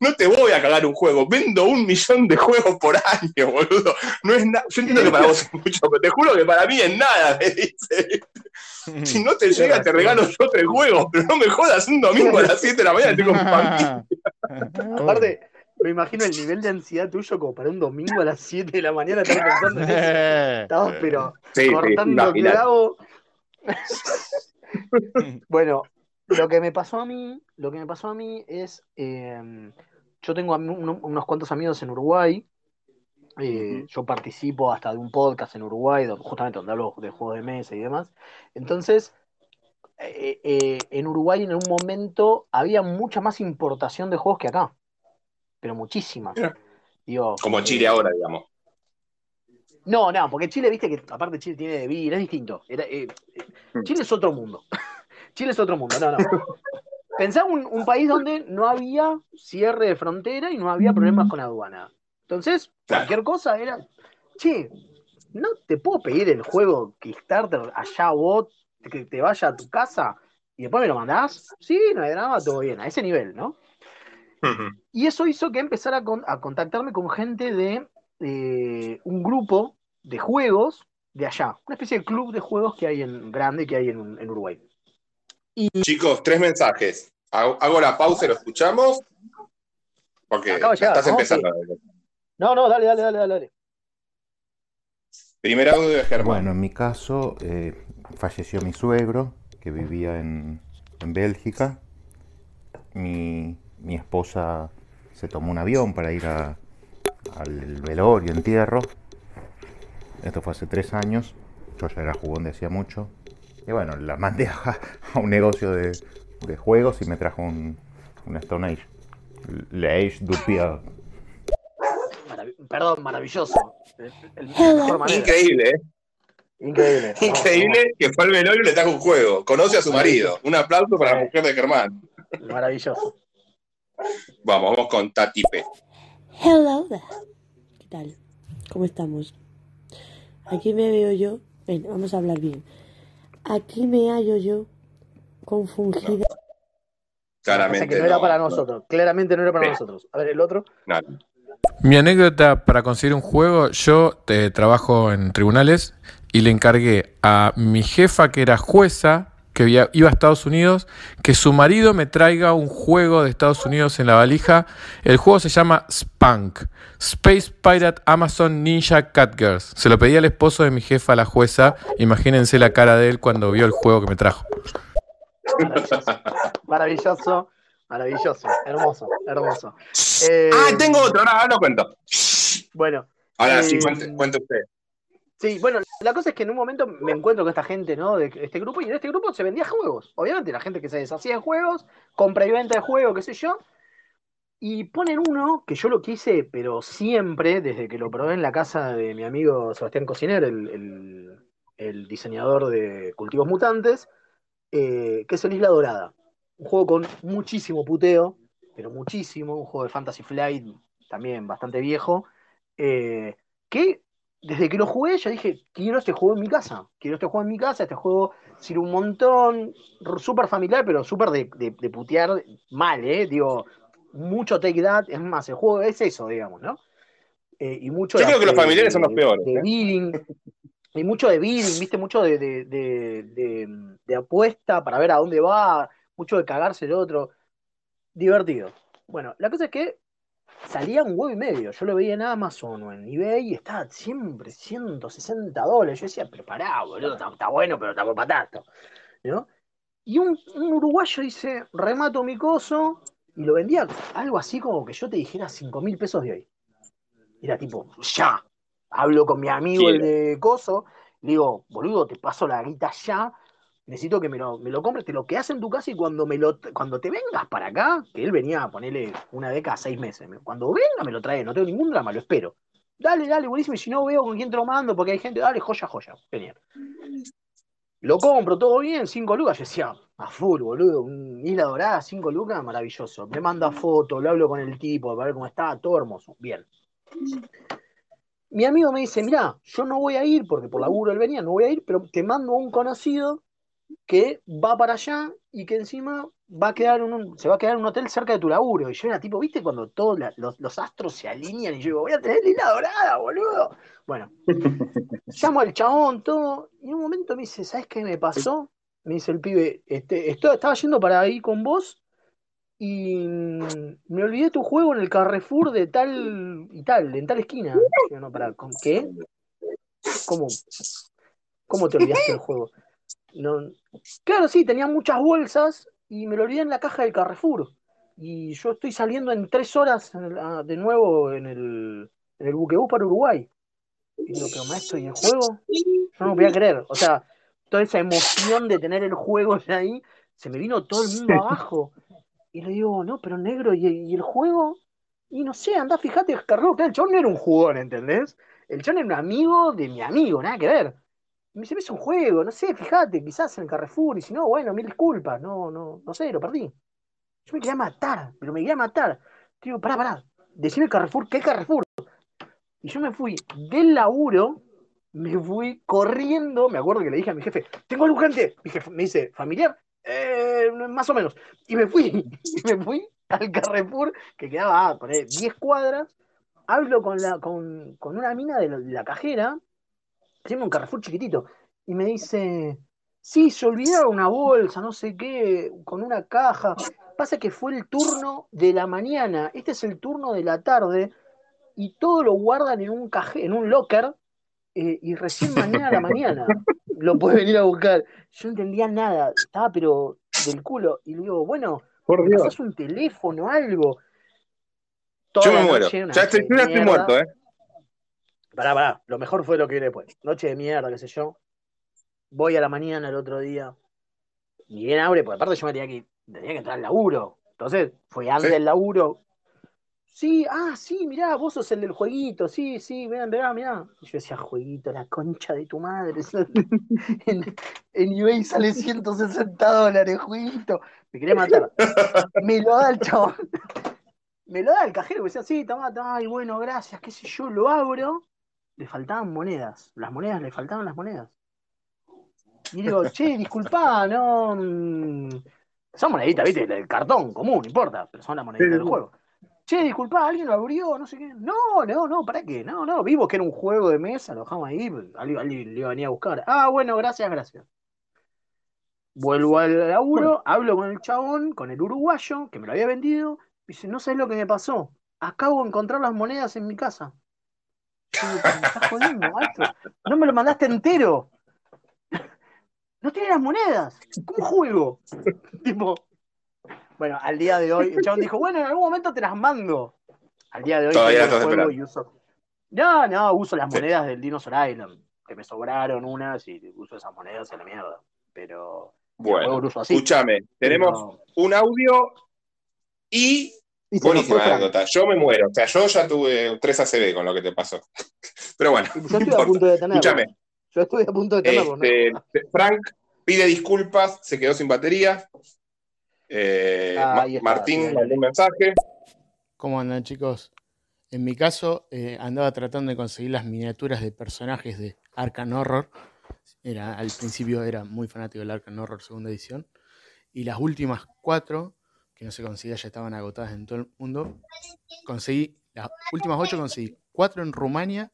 No te voy a cagar un juego. Vendo un millón de juegos por año, boludo. No es nada. Yo entiendo que para vos es mucho, pero te juro que para mí es nada, me dice. Si no te llega, te regalo yo tres juegos, pero no me jodas un domingo a las 7 de la mañana, tengo mi familia. Aparte, me imagino el nivel de ansiedad tuyo como para un domingo a las 7 de la mañana estar pensando en eso. Estabas, pero Sí, sí, cortando imaginate. clavo. bueno, lo que me pasó a mí, lo que me pasó a mí es, eh, yo tengo unos cuantos amigos en Uruguay. eh, Yo participo hasta de un podcast en Uruguay, donde- justamente donde hablo de juegos de mesa y demás. Entonces, eh, eh, en Uruguay en un momento había mucha más importación de juegos que acá, pero muchísima. Mira. Digo, Como eh, Chile ahora, digamos. no, no, porque Chile, viste que aparte Chile tiene de vivir, es distinto. Era, eh, eh. Chile es otro mundo. Chile es otro mundo, no, no. Pensá un, un país donde no había cierre de frontera y no había problemas con aduana. Entonces, Claro. cualquier cosa era, che, no te puedo pedir el juego Kickstarter allá vos, que te vaya a tu casa y después me lo mandás. Sí, no hay drama, todo bien, a ese nivel, ¿no? Y eso hizo que empezara a, con- a contactarme con gente de eh, un grupo de juegos de allá, una especie de club de juegos que hay en grande que hay en, en Uruguay. Chicos, tres mensajes. Hago, hago la pausa y lo escuchamos. Porque Acaba estás ¿no? empezando. No, no, dale, dale, dale, dale. Primer audio de Germán. Bueno, en mi caso eh, falleció mi suegro, que vivía en, en Bélgica. Mi, mi esposa se tomó un avión para ir a- al velorio, entierro. Esto fue hace tres años. Yo ya era jugón de hacía mucho. Y bueno, la mandé a, a un negocio de, de juegos y me trajo un, un Stone Age. Le Age du Pierre. Marav- perdón, maravilloso. El, el- la mejor manera. Increíble, ¿eh? Increíble. Increíble que fue al velorio y le trajo un juego. Conoce a su marido. Un aplauso para la mujer de Germán. Maravilloso. Vamos, vamos con Tati P. Hello there. ¿Qué tal? ¿Cómo estamos? Aquí me veo yo. Ven, vamos a hablar bien. Aquí me hallo yo confundida. O Claramente. sea que no era no, para no, nosotros. Claramente no era para nosotros. A ver, el otro. nada. Mi anécdota para conseguir un juego, yo eh, trabajo en tribunales y le encargué a mi jefa que era jueza, que via- iba a Estados Unidos, que su marido me traiga un juego de Estados Unidos en la valija. El juego se llama Spunk, Space Pirate Amazon Ninja Catgirls. Se lo pedí al esposo de mi jefa, la jueza. Imagínense la cara de él cuando vio el juego que me trajo. Maravilloso. Maravilloso. Hermoso. Hermoso. Eh, Ah, tengo otro. Ahora ahora lo cuento. Bueno, Ahora sí, Eh, cuente, cuente usted. Sí, bueno, la cosa es que en un momento me encuentro con esta gente, ¿no? De este grupo, y en este grupo se vendía juegos. Obviamente, la gente que se deshacía de juegos, compra y venta de juegos, qué sé yo. Y ponen uno que yo lo quise, pero siempre, desde que lo probé en la casa de mi amigo Sebastián Cociner, el, diseñador de Cultivos Mutantes, eh, que es el Isla Dorada. Un juego con muchísimo puteo, pero muchísimo, un juego de Fantasy Flight también bastante viejo, eh, que desde que lo jugué yo dije, quiero este juego en mi casa, quiero este juego en mi casa, este juego sirve un montón, súper familiar, pero súper de, de- de putear mal, ¿eh? Digo, mucho take that, es más, el juego es eso, digamos, ¿no? Eh, y mucho Yo creo que los familiares son los peores, De ¿eh? bidding, y mucho de bidding, viste, mucho de apuesta para ver a dónde va, mucho de cagarse el otro. Divertido. Bueno, la cosa es que salía un huevo y medio. Yo lo veía en Amazon o en eBay y estaba siempre 160 dólares. Yo decía, pero pará, boludo, está, está bueno, pero tampoco para tanto. ¿no? Y un, un uruguayo dice, remato mi coso y lo vendía algo así como que yo te dijera 5 mil pesos de hoy. Era tipo, ya. Hablo con mi amigo el de coso, le digo, boludo, te paso la guita ya. Necesito que me lo, me lo compres, te lo quedas en tu casa y cuando me lo cuando te vengas para acá, que él venía a ponerle una década, seis meses, me- cuando venga me lo trae, no tengo ningún drama, lo espero. Dale, dale, buenísimo, y si no veo con quién te lo mando, porque hay gente, dale, joya, joya, genial. Lo compro, todo bien, 5 lucas. Yo decía, a full, boludo, un Isla Dorada, 5 lucas, maravilloso. Me manda foto, lo hablo con el tipo, para ver cómo está, todo hermoso, bien. Mi amigo me dice, mirá, yo no voy a ir, porque por laburo él venía, no voy a ir, pero te mando a un conocido que va para allá y que encima va a quedar un, se va a quedar en un hotel cerca de tu laburo. Y yo era tipo, ¿viste? Cuando todos la- los, los astros se alinean y yo digo, voy a tener Isla Dorada, boludo. Bueno, llamo al chabón, todo, y en un momento me dice, ¿sabes qué me pasó? Me dice el pibe, este, esto- estaba yendo para ahí con vos y mm, me olvidé tu juego en el Carrefour de tal y tal, en tal esquina. Yo, no, pará, ¿con qué? ¿Cómo, cómo te olvidaste el juego? No, claro, sí, tenía muchas bolsas y me lo olvidé en la caja del Carrefour. Y yo estoy saliendo en tres horas en el- de nuevo en el, en el buquebús para Uruguay. Y digo, pero maestro, ¿y el juego? Yo no podía creer. O sea, toda esa emoción de tener el juego ya ahí, se me vino todo el mundo abajo. Y le digo, no, pero negro, ¿y, y el juego? Y no sé, anda, fíjate. Claro, el chabón no era un jugador, ¿entendés? El chabón era un amigo de mi amigo, nada que ver. Y me es un juego, no sé, fíjate, quizás en el Carrefour. Y si no, bueno, mil disculpas, no, no, no sé, lo perdí. Yo me quería matar, pero me quería matar. Digo, pará, pará, decime Carrefour, ¿qué Carrefour? Y yo me fui del laburo, me fui corriendo, me acuerdo que le dije a mi jefe, tengo algo urgente. Mi jefe me dice, ¿familiar? "Eh, más o menos. Y me fui, y me fui al Carrefour, que quedaba, a poner 10 cuadras, hablo con, la, con, con una mina de la cajera, hacemos un Carrefour chiquitito, y me dice, sí, se olvidaron una bolsa, no sé qué, con una caja. Pasa que fue el turno de la mañana, este es el turno de la tarde, y todo lo guardan en un caje, en un locker, eh, y recién mañana a la mañana lo puedes venir a buscar. Yo no entendía nada, estaba pero del culo. Y le digo, bueno, Por ¿me Dios. pasás un teléfono, algo? Yo Toda me la muero. Ya estoy, yo ya estoy muerto, ¿eh? Pará, pará, lo mejor fue lo que viene después. Noche de mierda, qué sé yo. Voy a la mañana el otro día. Y bien abre, porque aparte yo me tenía que, tenía que entrar al laburo. Entonces, fue antes Sí. del laburo. Sí, ah, sí, mirá, vos sos el del jueguito, sí, sí, mirá, mirá, mirá. Y yo decía, jueguito, la concha de tu madre. en, en eBay sale 160 dólares, jueguito. Me quería matar. Me lo da el chabón. Me lo da el cajero, me decía, sí, toma, toma, ay, bueno, gracias, qué sé yo, lo abro. Le faltaban monedas. Las monedas, le faltaban las monedas. Y digo, che, disculpá, no. mm, Son moneditas, viste, del cartón común, no importa, pero son las moneditas del juego. Che, disculpá, alguien lo abrió, no sé qué. No, no, no, ¿para qué? No, no, vimos que era un juego de mesa, lo dejamos ahí, alguien, alguien le iba a venir a buscar. Ah, bueno, gracias, gracias. Vuelvo al laburo, hablo con el chabón, con el uruguayo, que me lo había vendido. Dice, no sabes lo que me pasó. Acabo de encontrar las monedas en mi casa. Yo digo, "Pero me estás jodiendo, maestro. No me lo mandaste entero. No tiene las monedas. ¿Cómo juego? tipo. Bueno, al día de hoy, el chabón dijo, bueno, en algún momento te las mando. Al día de hoy Todavía estás juego y uso. No, no, uso las Sí. monedas del Dinosaur Island, que me sobraron unas y uso esas monedas a la mierda. Pero Bueno, escúchame, tenemos Pero- un audio y Y Buenísima anécdota. Yo me muero. O sea, yo ya tuve 3 ACB con lo que te pasó. Pero bueno, Yo no estoy a punto de tenerlo. Escúchame. Yo estoy a punto de tenerlo. ¿no? Este, Frank pide disculpas, se quedó sin batería. Eh, Ah, está, Martín un mensaje. ¿Cómo andan, chicos? En mi caso, eh, andaba tratando de conseguir las miniaturas de personajes de Arkham Horror. Era, al principio era muy fanático del Arkham Horror segunda edición. Y las últimas cuatro, que no se conseguía, ya estaban agotadas en todo el mundo. Conseguí, las últimas ocho conseguí cuatro en Rumania,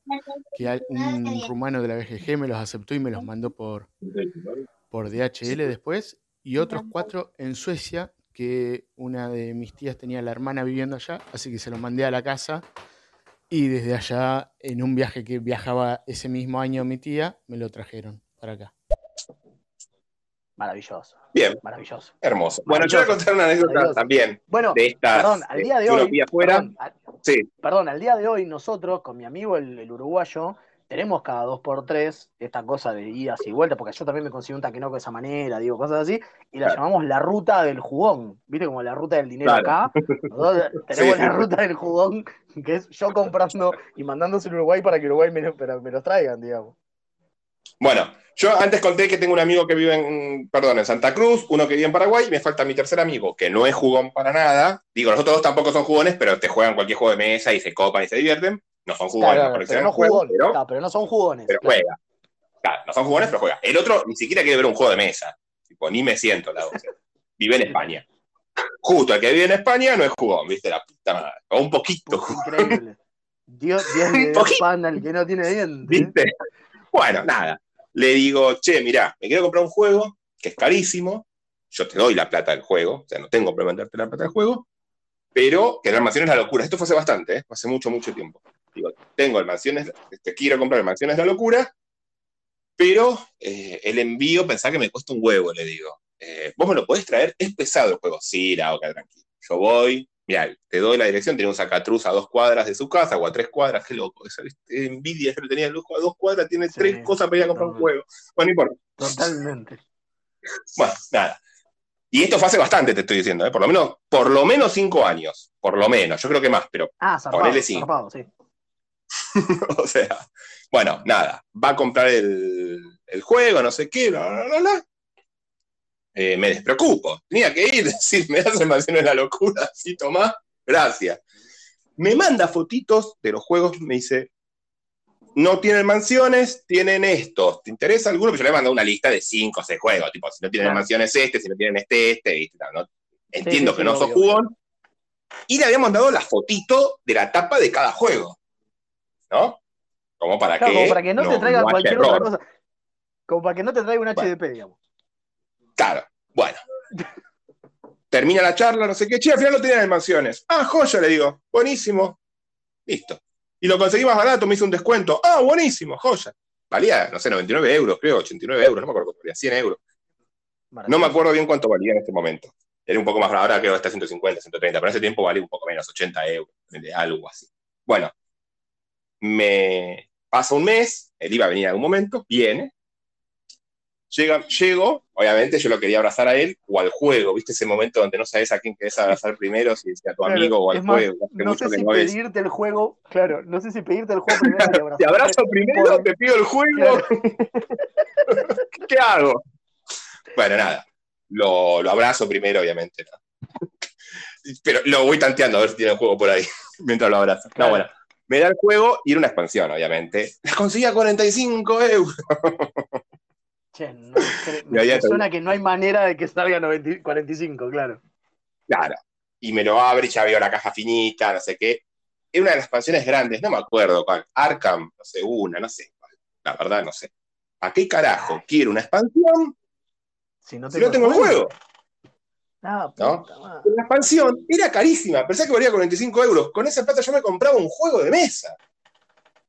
que un rumano de la BGG me los aceptó y me los mandó por, por DHL después, y otros cuatro en Suecia, que una de mis tías tenía la hermana viviendo allá, así que se los mandé a la casa, y desde allá, en un viaje que viajaba ese mismo año mi tía, me lo trajeron para acá. Maravilloso, Bien, maravilloso. hermoso. Bueno, yo voy a contar una anécdota Maravilloso. también Bueno, de estas. perdón, al eh, día de hoy. Perdón, al- Sí, perdón, al día de hoy nosotros, con mi amigo el, el uruguayo, tenemos cada dos por tres esta cosa de idas y vueltas, porque yo también me consigo un taquinoco de esa manera, digo, cosas así, y la Claro. llamamos la ruta del jugón, ¿viste? Como la ruta del dinero Claro. acá. Nosotros tenemos Sí. la ruta del jugón, que es yo comprando y mandándose a Uruguay para que Uruguay me, me los traigan, digamos. Bueno, yo antes conté que tengo un amigo que vive en, perdón, en Santa Cruz, uno que vive en Paraguay, y me falta mi tercer amigo, que no es jugón para nada. Digo, los otros dos tampoco son jugones, pero te juegan cualquier juego de mesa y se copan y se divierten. No son jugones, Claro, no pero no juegos, jugones, pero, claro, pero no son jugones. pero claro. juega. Claro, no son jugones, pero juega. El otro ni siquiera quiere ver un juego de mesa. Tipo, ni me siento la voz. Vive en España. Justo el que vive en España no es jugón, ¿viste? La puta madre. O un poquito jugón, Increíble. Dios, Dios de poquito. panda el que no tiene dientes. ¿viste? Bueno, nada. Le digo, che, mirá, me quiero comprar un juego que es carísimo. Yo te doy la plata del juego, o sea, no tengo problema en la plata del juego, pero que el Mansión es la locura. Esto fue hace bastante, ¿eh? Hace mucho, mucho tiempo. Digo, tengo el Mansiones, te quiero comprar el Mansiones la locura, pero eh, el envío, pensá que me cuesta un huevo, le digo. Eh, ¿Vos me lo podés traer? Es pesado el juego. Sí, la boca, tranquilo. Yo voy, mira, te doy la dirección, tiene un sacatruz a dos cuadras de su casa o a tres cuadras, qué loco. Esa envidia, yo lo tenía lujo a dos cuadras, tiene Sí, tres cosas para ir a comprar un juego. Bueno, no importa. Totalmente. Bueno, nada. Y esto fue hace bastante, te estoy diciendo, ¿eh? por lo menos, por lo menos cinco años, por lo menos, yo creo que más, pero, Ah, zarpado, Ponele cinco. zarpado, sí. o sea, bueno, nada, va a comprar el, el juego, no sé qué, bla, bla, bla, bla. Eh, me despreocupo, tenía que ir, decir, me das mansión de la locura, sí, tomá, gracias. Me manda fotitos de los juegos, me dice, no tienen mansiones, tienen estos. ¿Te interesa alguno? Pues yo le mando una lista de cinco o seis juegos, tipo, si no tienen Claro. mansiones este, si no tienen este, este, ¿viste? ¿no? Entiendo sí, que sí, no sos jugón. Y le habíamos dado la fotito de la tapa de cada juego. ¿No? Como para Claro, que, como para que no, te traiga no haya cualquier error. otra cosa. Como para que no te traiga un Bueno. HDP, digamos. Claro, bueno. Termina la charla, no sé qué. Che, al final no tenían en mansiones. Ah, joya, le digo. Buenísimo. Listo. Y lo conseguí más barato, me hizo un descuento. Ah, buenísimo, joya. Valía, no sé, 99 euros, creo, 89 euros, no me acuerdo cuánto valía, 100 euros. No me acuerdo bien cuánto valía en este momento. Era un poco más, ahora creo que está 150, 130, pero en ese tiempo valía un poco menos, 80 euros, algo así. Bueno, me pasa un mes, él iba a venir en algún momento, viene, llega, llego, obviamente yo lo quería abrazar a él o al juego, ¿viste? Ese momento donde no sabes a quién querés abrazar primero, si es a tu Claro, amigo o al más, juego. No mucho sé si no ves. pedirte el juego, claro, no sé si pedirte el juego primero y ¿Te abrazo primero? ¿Te pido el juego? Claro. ¿Qué hago? Bueno, nada. Lo, lo abrazo primero, obviamente. ¿no? Pero lo voy tanteando a ver si tiene el juego por ahí mientras lo abrazo. No, Claro. bueno. Me da el juego y era una expansión, obviamente. La conseguí a 45 euros. Che, no, me suena que no hay manera de que salga 90 45, claro. Claro. Y me lo abre y ya veo la caja finita, no sé qué. Era una de las expansiones grandes, no me acuerdo cuál. Arkham, no sé, una, no sé. La verdad, no sé. ¿A qué carajo quiero una expansión Si no si no tengo el juego? Ah, ¿No? La expansión era carísima, pensé que valía 45 euros. Con esa plata yo me compraba un juego de mesa,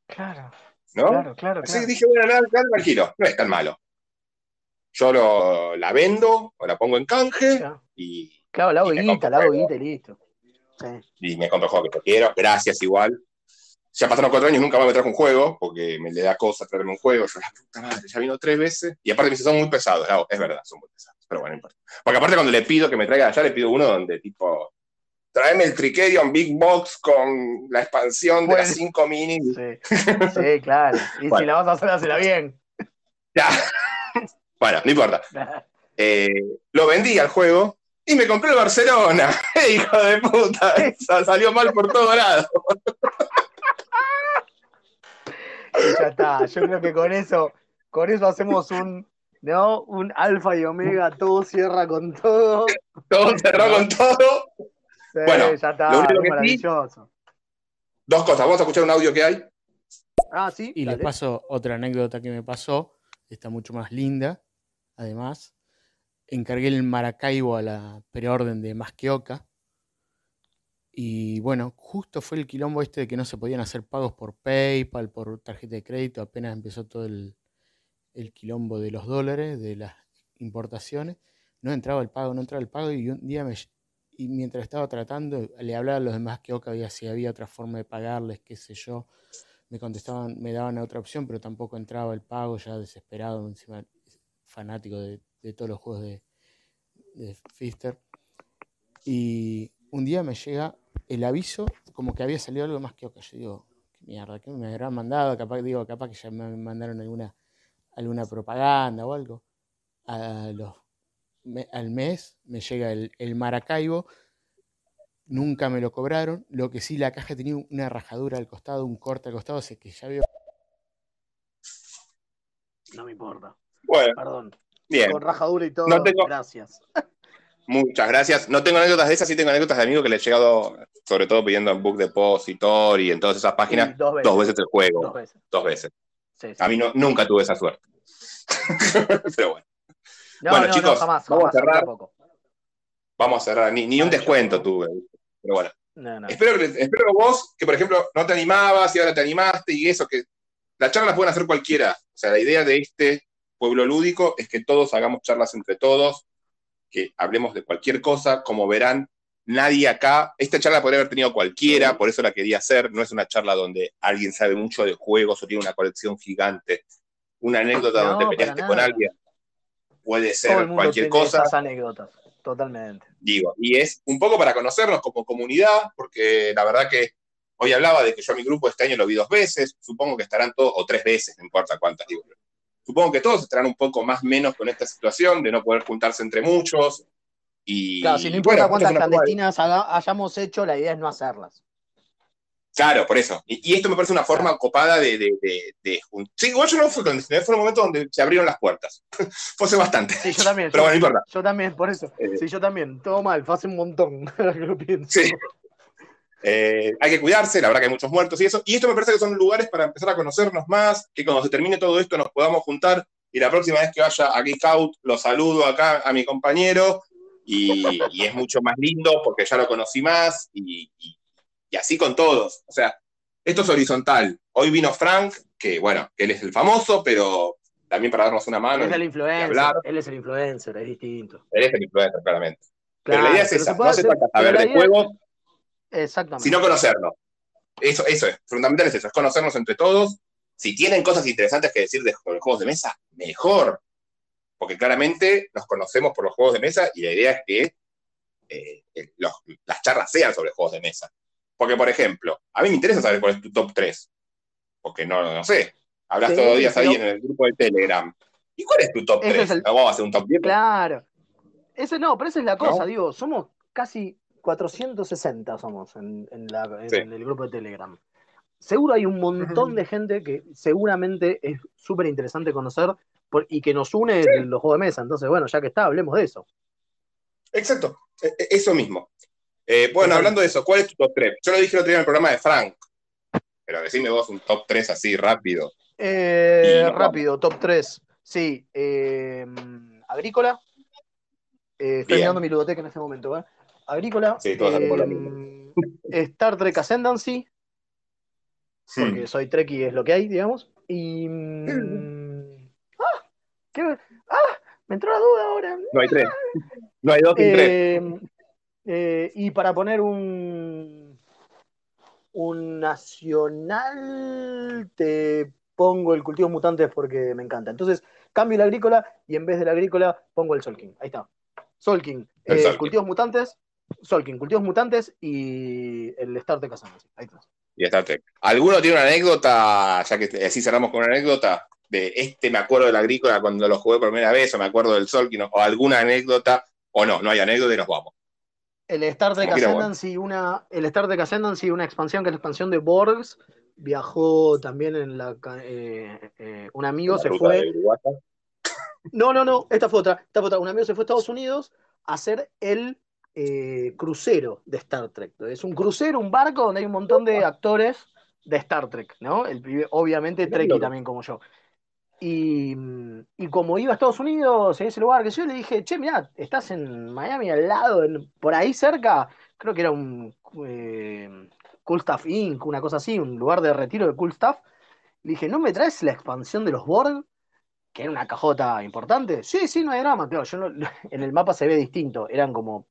Claro, ¿no? claro, claro. Así claro. que dije, bueno, nada, tranquilo, no es tan malo. Yo lo, la vendo o la pongo en canje Claro. y, Claro, la hago guita, la hago guita y listo. Sí. y me compro el juego que yo quiero. Gracias, igual. Ya pasaron cuatro años, nunca más me trajo un juego, porque me le da cosa traerme un juego. Yo, la puta madre, ya vino tres veces. Y aparte me dice, son muy pesados. Es verdad, son muy pesados. Pero bueno, no importa. Porque aparte cuando le pido que me traiga allá, le pido uno donde tipo Traeme el Tricerion Big Box con la expansión de las Bueno. 5 minis. Sí, sí, claro. Y Bueno. si la vas a hacer, hacela bien. Ya. bueno, no importa. Eh, lo vendí al juego y me compré el Barcelona. ¡Hijo de puta! Sa- Salió mal por todos lados. Y ya está. Yo creo que con eso, con eso hacemos un, ¿no? Un alfa y omega, todo cierra con todo. Todo cerró con todo. Sí, Bueno, ya está, lo único es que sí- maravilloso. Dos cosas. Vamos a escuchar un audio que hay. Ah, sí. Y les paso otra anécdota que me pasó, está mucho más linda. Además, encargué el Maracaibo a la preorden de Masqueoka. Y bueno, justo fue el quilombo este de que no se podían hacer pagos por PayPal, por tarjeta de crédito, apenas empezó todo el, quilombo de los dólares, de las importaciones. No entraba el pago, no entraba el pago y un día me... Y mientras estaba tratando, le hablaba a los demás que si había otra forma de pagarles, qué sé yo me contestaban, me daban otra opción, pero tampoco entraba el pago, ya desesperado, encima fanático de, todos los juegos de, de Fister. Y un día me llega el aviso como que había salido algo más que. Yo digo, qué mierda, ¿qué me habrán mandado? Capaz, digo, capaz que ya me mandaron alguna, alguna propaganda o algo. Al mes me llega el, el Maracaibo Nunca me lo cobraron. Lo que sí, la caja tenía una rajadura al costado, un corte al costado, así que ya veo. No me importa. Bueno, Perdón. bien. Con rajadura y todo. No tengo- Gracias. Muchas gracias. No tengo anécdotas de esas, sí tengo anécdotas de amigos que le he llegado, sobre todo pidiendo en Book Depositor y en todas esas páginas, Sí, dos veces. dos veces el juego. Dos veces. Dos veces. Sí, sí. A mí no, nunca tuve esa suerte. Pero bueno, No, Bueno, no, chicos, no, jamás. vamos a cerrar. tampoco. vamos a cerrar. Ni, ni un descuento tuve. Pero bueno. No, no. Espero que, espero vos, que por ejemplo no te animabas y ahora te animaste y eso, que la charla la pueden hacer cualquiera. O sea, la idea de este pueblo lúdico es que todos hagamos charlas entre todos, que hablemos de cualquier cosa. Como verán, nadie acá, esta charla podría haber tenido cualquiera, por eso la quería hacer. No es una charla donde alguien sabe mucho de juegos o tiene una colección gigante. Una anécdota No, donde peleaste con alguien puede Todo el ser mundo cualquier tiene cosa. esas anécdotas. Totalmente. digo, y es un poco para conocernos como comunidad, porque la verdad que hoy hablaba de que yo a mi grupo este año lo vi dos veces, supongo que estarán todos, o tres veces, no importa cuántas, digo. Supongo que todos estarán un poco más menos con esta situación de no poder juntarse entre muchos. Y Claro, si no importa bueno, cuántas clandestinas haga- hayamos hecho, la idea es no hacerlas. Claro, por eso. Y, y esto me parece una forma copada de, de, de, de Sí, igual yo no fue clandestino, fue un momento donde se abrieron las puertas. fue hace bastante. Sí, yo también. Pero yo, bueno, no importa. yo también, por eso. Eh. Sí, yo también. Todo mal, fue hace un montón. que lo pienso. Sí. Eh, hay que cuidarse, la verdad que hay muchos muertos y eso. Y esto me parece que son lugares para empezar a conocernos más, que cuando se termine todo esto nos podamos juntar y la próxima vez que vaya a Geek Out lo saludo acá a mi compañero y, y es mucho más lindo porque ya lo conocí más y, y- y así con todos. O sea, esto es horizontal. Hoy vino Frank, que bueno, él es el famoso, pero también para darnos una mano. es el influencer. Él es el influencer, es distinto. Él es el influencer, claramente. pero Claro, la idea es pero esa, se no se hacer- trata de pero saber de juegos, Exactamente. sino conocernos. Eso, eso es, fundamental es eso, es conocernos entre todos. Si tienen cosas interesantes que decir de juegos de mesa, mejor. Porque claramente nos conocemos por los juegos de mesa y la idea es que eh, los- las charlas sean sobre juegos de mesa. Porque, por ejemplo, a mí me interesa saber cuál es tu top 3. Porque no, no sé. Hablas Sí, todos los días ahí en el grupo de Telegram. ¿Y cuál es tu top Ese 3? es el- ¿No vamos a hacer un top 10? Claro. Ese no, pero esa es la cosa, ¿No? digo, somos casi 460 somos en, en la- en Sí. el grupo de Telegram. Seguro hay un montón de gente que seguramente es súper interesante conocer por- y que nos une los juegos de mesa. Entonces, bueno, ya que está, hablemos de eso. Exacto, e- e- eso mismo. Eh, bueno, hablando de eso, ¿cuál es tu top 3? Yo lo dije el otro día en el programa de Frank, pero decime vos un top 3 así rápido. Eh, rápido, top 3. Sí, eh, Agrícola. Eh, estoy Bien. mirando mi ludoteca en este momento. Agrícola. Sí, todos eh, Star Trek Ascendancy. porque soy Trek y es lo que hay, digamos. Y. mm, ¡Ah! ¿Qué? ¡Ah! Me entró la duda ahora. No hay tres. No hay dos sin tres. Eh, eh, y para poner un. Un nacional, te pongo el cultivo mutantes porque me encanta. Entonces, cambio la agrícola y en vez de la agrícola pongo el Solking. Ahí está. Solking. Eh, cultivos mutantes Solkin, Cultivos Mutantes y el Star Trek Ascendancy. Ahí tenés. Y Star Trek. ¿Alguno tiene una anécdota, ya que así cerramos con una anécdota, de este me acuerdo del agrícola cuando lo jugué por primera vez, o me acuerdo del Solkin, o alguna anécdota, o no, no hay anécdota y nos vamos. El Star Trek Ascendancy, una, el Star Trek Ascendancy, una expansión que es la expansión de Borgs. Viajó también en la. eh, eh, un amigo La se fue. No, no, no, esta fue otra. Esta fue otra. Un amigo se fue a Estados Unidos a hacer el eh, crucero de Star Trek. Es un crucero, un barco donde hay un montón de actores de Star Trek, ¿no? El pibe, obviamente, Trekkie también como yo. Y, y como iba a Estados Unidos, en ese lugar que yo le dije, che, mirá, estás en Miami al lado, en- por ahí cerca, creo que era un eh, Cool Stuff Inc., una cosa así, un lugar de retiro de Cool Stuff. Le dije, ¿no me traes la expansión de los Borg? Que era una cajota importante. Sí, sí, no hay drama. Claro, yo no- en el mapa se ve distinto. Eran como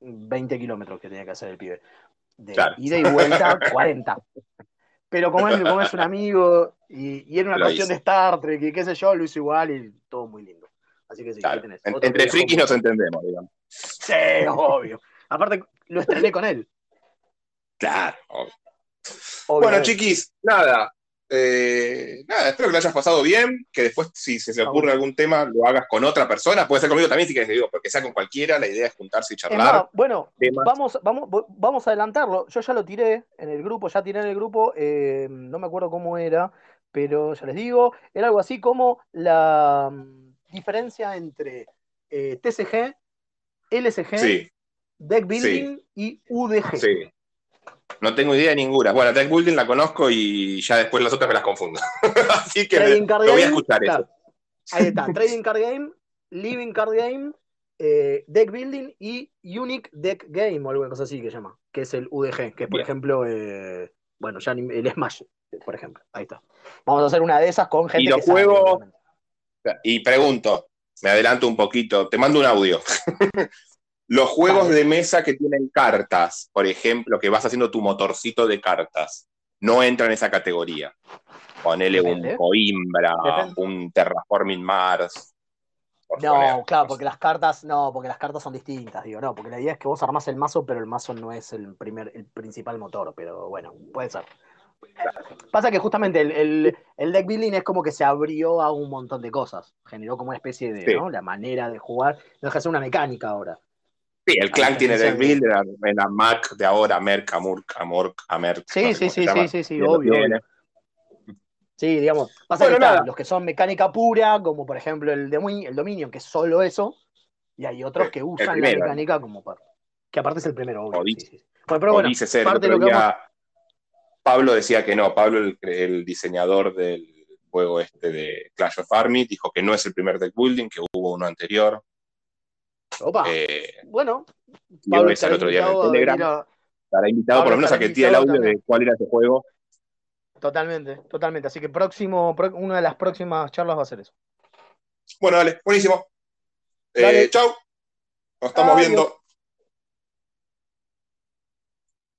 20 kilómetros que tenía que hacer el pibe. De Claro. ida y vuelta, 40. Pero como es, como es un amigo y, y era una Lo cuestión hizo. de Star Trek y qué sé yo, lo hizo igual y todo muy lindo. Así que sí, Claro. tenés. En- entre frikis nos entendemos, digamos. Sí, obvio. Aparte, lo estrené con él. Claro. obvio. Bueno, chiquis, nada. Eh, nada, espero que lo hayas pasado bien, que después si se te ocurre algún tema lo hagas con otra persona, puede ser conmigo también si quieres, digo, porque sea con cualquiera, la idea es juntarse y charlar. más, bueno, temas. vamos, vamos, vamos a adelantarlo. Yo ya lo tiré en el grupo, ya tiré en el grupo, eh, no me acuerdo cómo era, pero ya les digo, era algo así como la mm, diferencia entre eh, TCG, LSG, Sí, Deck Building y UDG. sí. No tengo idea de ninguna. Bueno, Deck Building la conozco y ya después las otras me las confundo. Así que me- Trading Card lo voy a Game, escuchar claro. eso. Ahí está, Trading Card Game, Living Card Game, eh, Deck Building y Unique Deck Game o alguna cosa así que llama, que es el UDG, que es por Bien. ejemplo, eh, bueno, ya el Smash, por ejemplo. Ahí está. Vamos a hacer una de esas con gente Y los que juegos-. Y pregunto, me adelanto un poquito, te mando un audio. Los juegos de mesa que tienen cartas, por ejemplo, que vas haciendo tu motorcito de cartas, no entran en esa categoría. Ponele Depende. un Coimbra, Depende. un Terraforming Mars. poner No, claro, porque las cartas, no, porque las cartas son distintas, digo, no, porque la idea es que vos armás el mazo, pero el mazo no es el primer, el principal motor, pero bueno, puede ser. Pasa que justamente el, el- el deck building es como que se abrió a un montón de cosas. Generó como una especie de, Sí. ¿no? La manera de jugar. No deja de ser una mecánica ahora. Sí, el clan tiene de- Builder, en la Mac de ahora, Merc, Amurk, Amork, Amerk. Sí, sí, sí, sí, sí, obvio, tiene. Sí, digamos. Pasa que los que son mecánica pura, como por ejemplo el, el Dominion, que es solo eso, y hay otros Sí, que el usan la primero. mecánica como para. Que aparte es el primero, obvio. Pero bueno, o dice ser, el parte de lo que Pablo decía que no, Pablo, el, el diseñador del juego este de Clash of Army, dijo que no es el primer deck building, que hubo uno anterior. Opa, Eh, bueno, Pablo el otro día en Telegram. a- Estará invitado por lo menos a que tire el audio de cuál era ese juego. Totalmente, totalmente. Así que próximo, pro- una de las próximas charlas va a ser eso. Bueno, dale, buenísimo. Eh, Dale. chau. Nos estamos Adiós. viendo.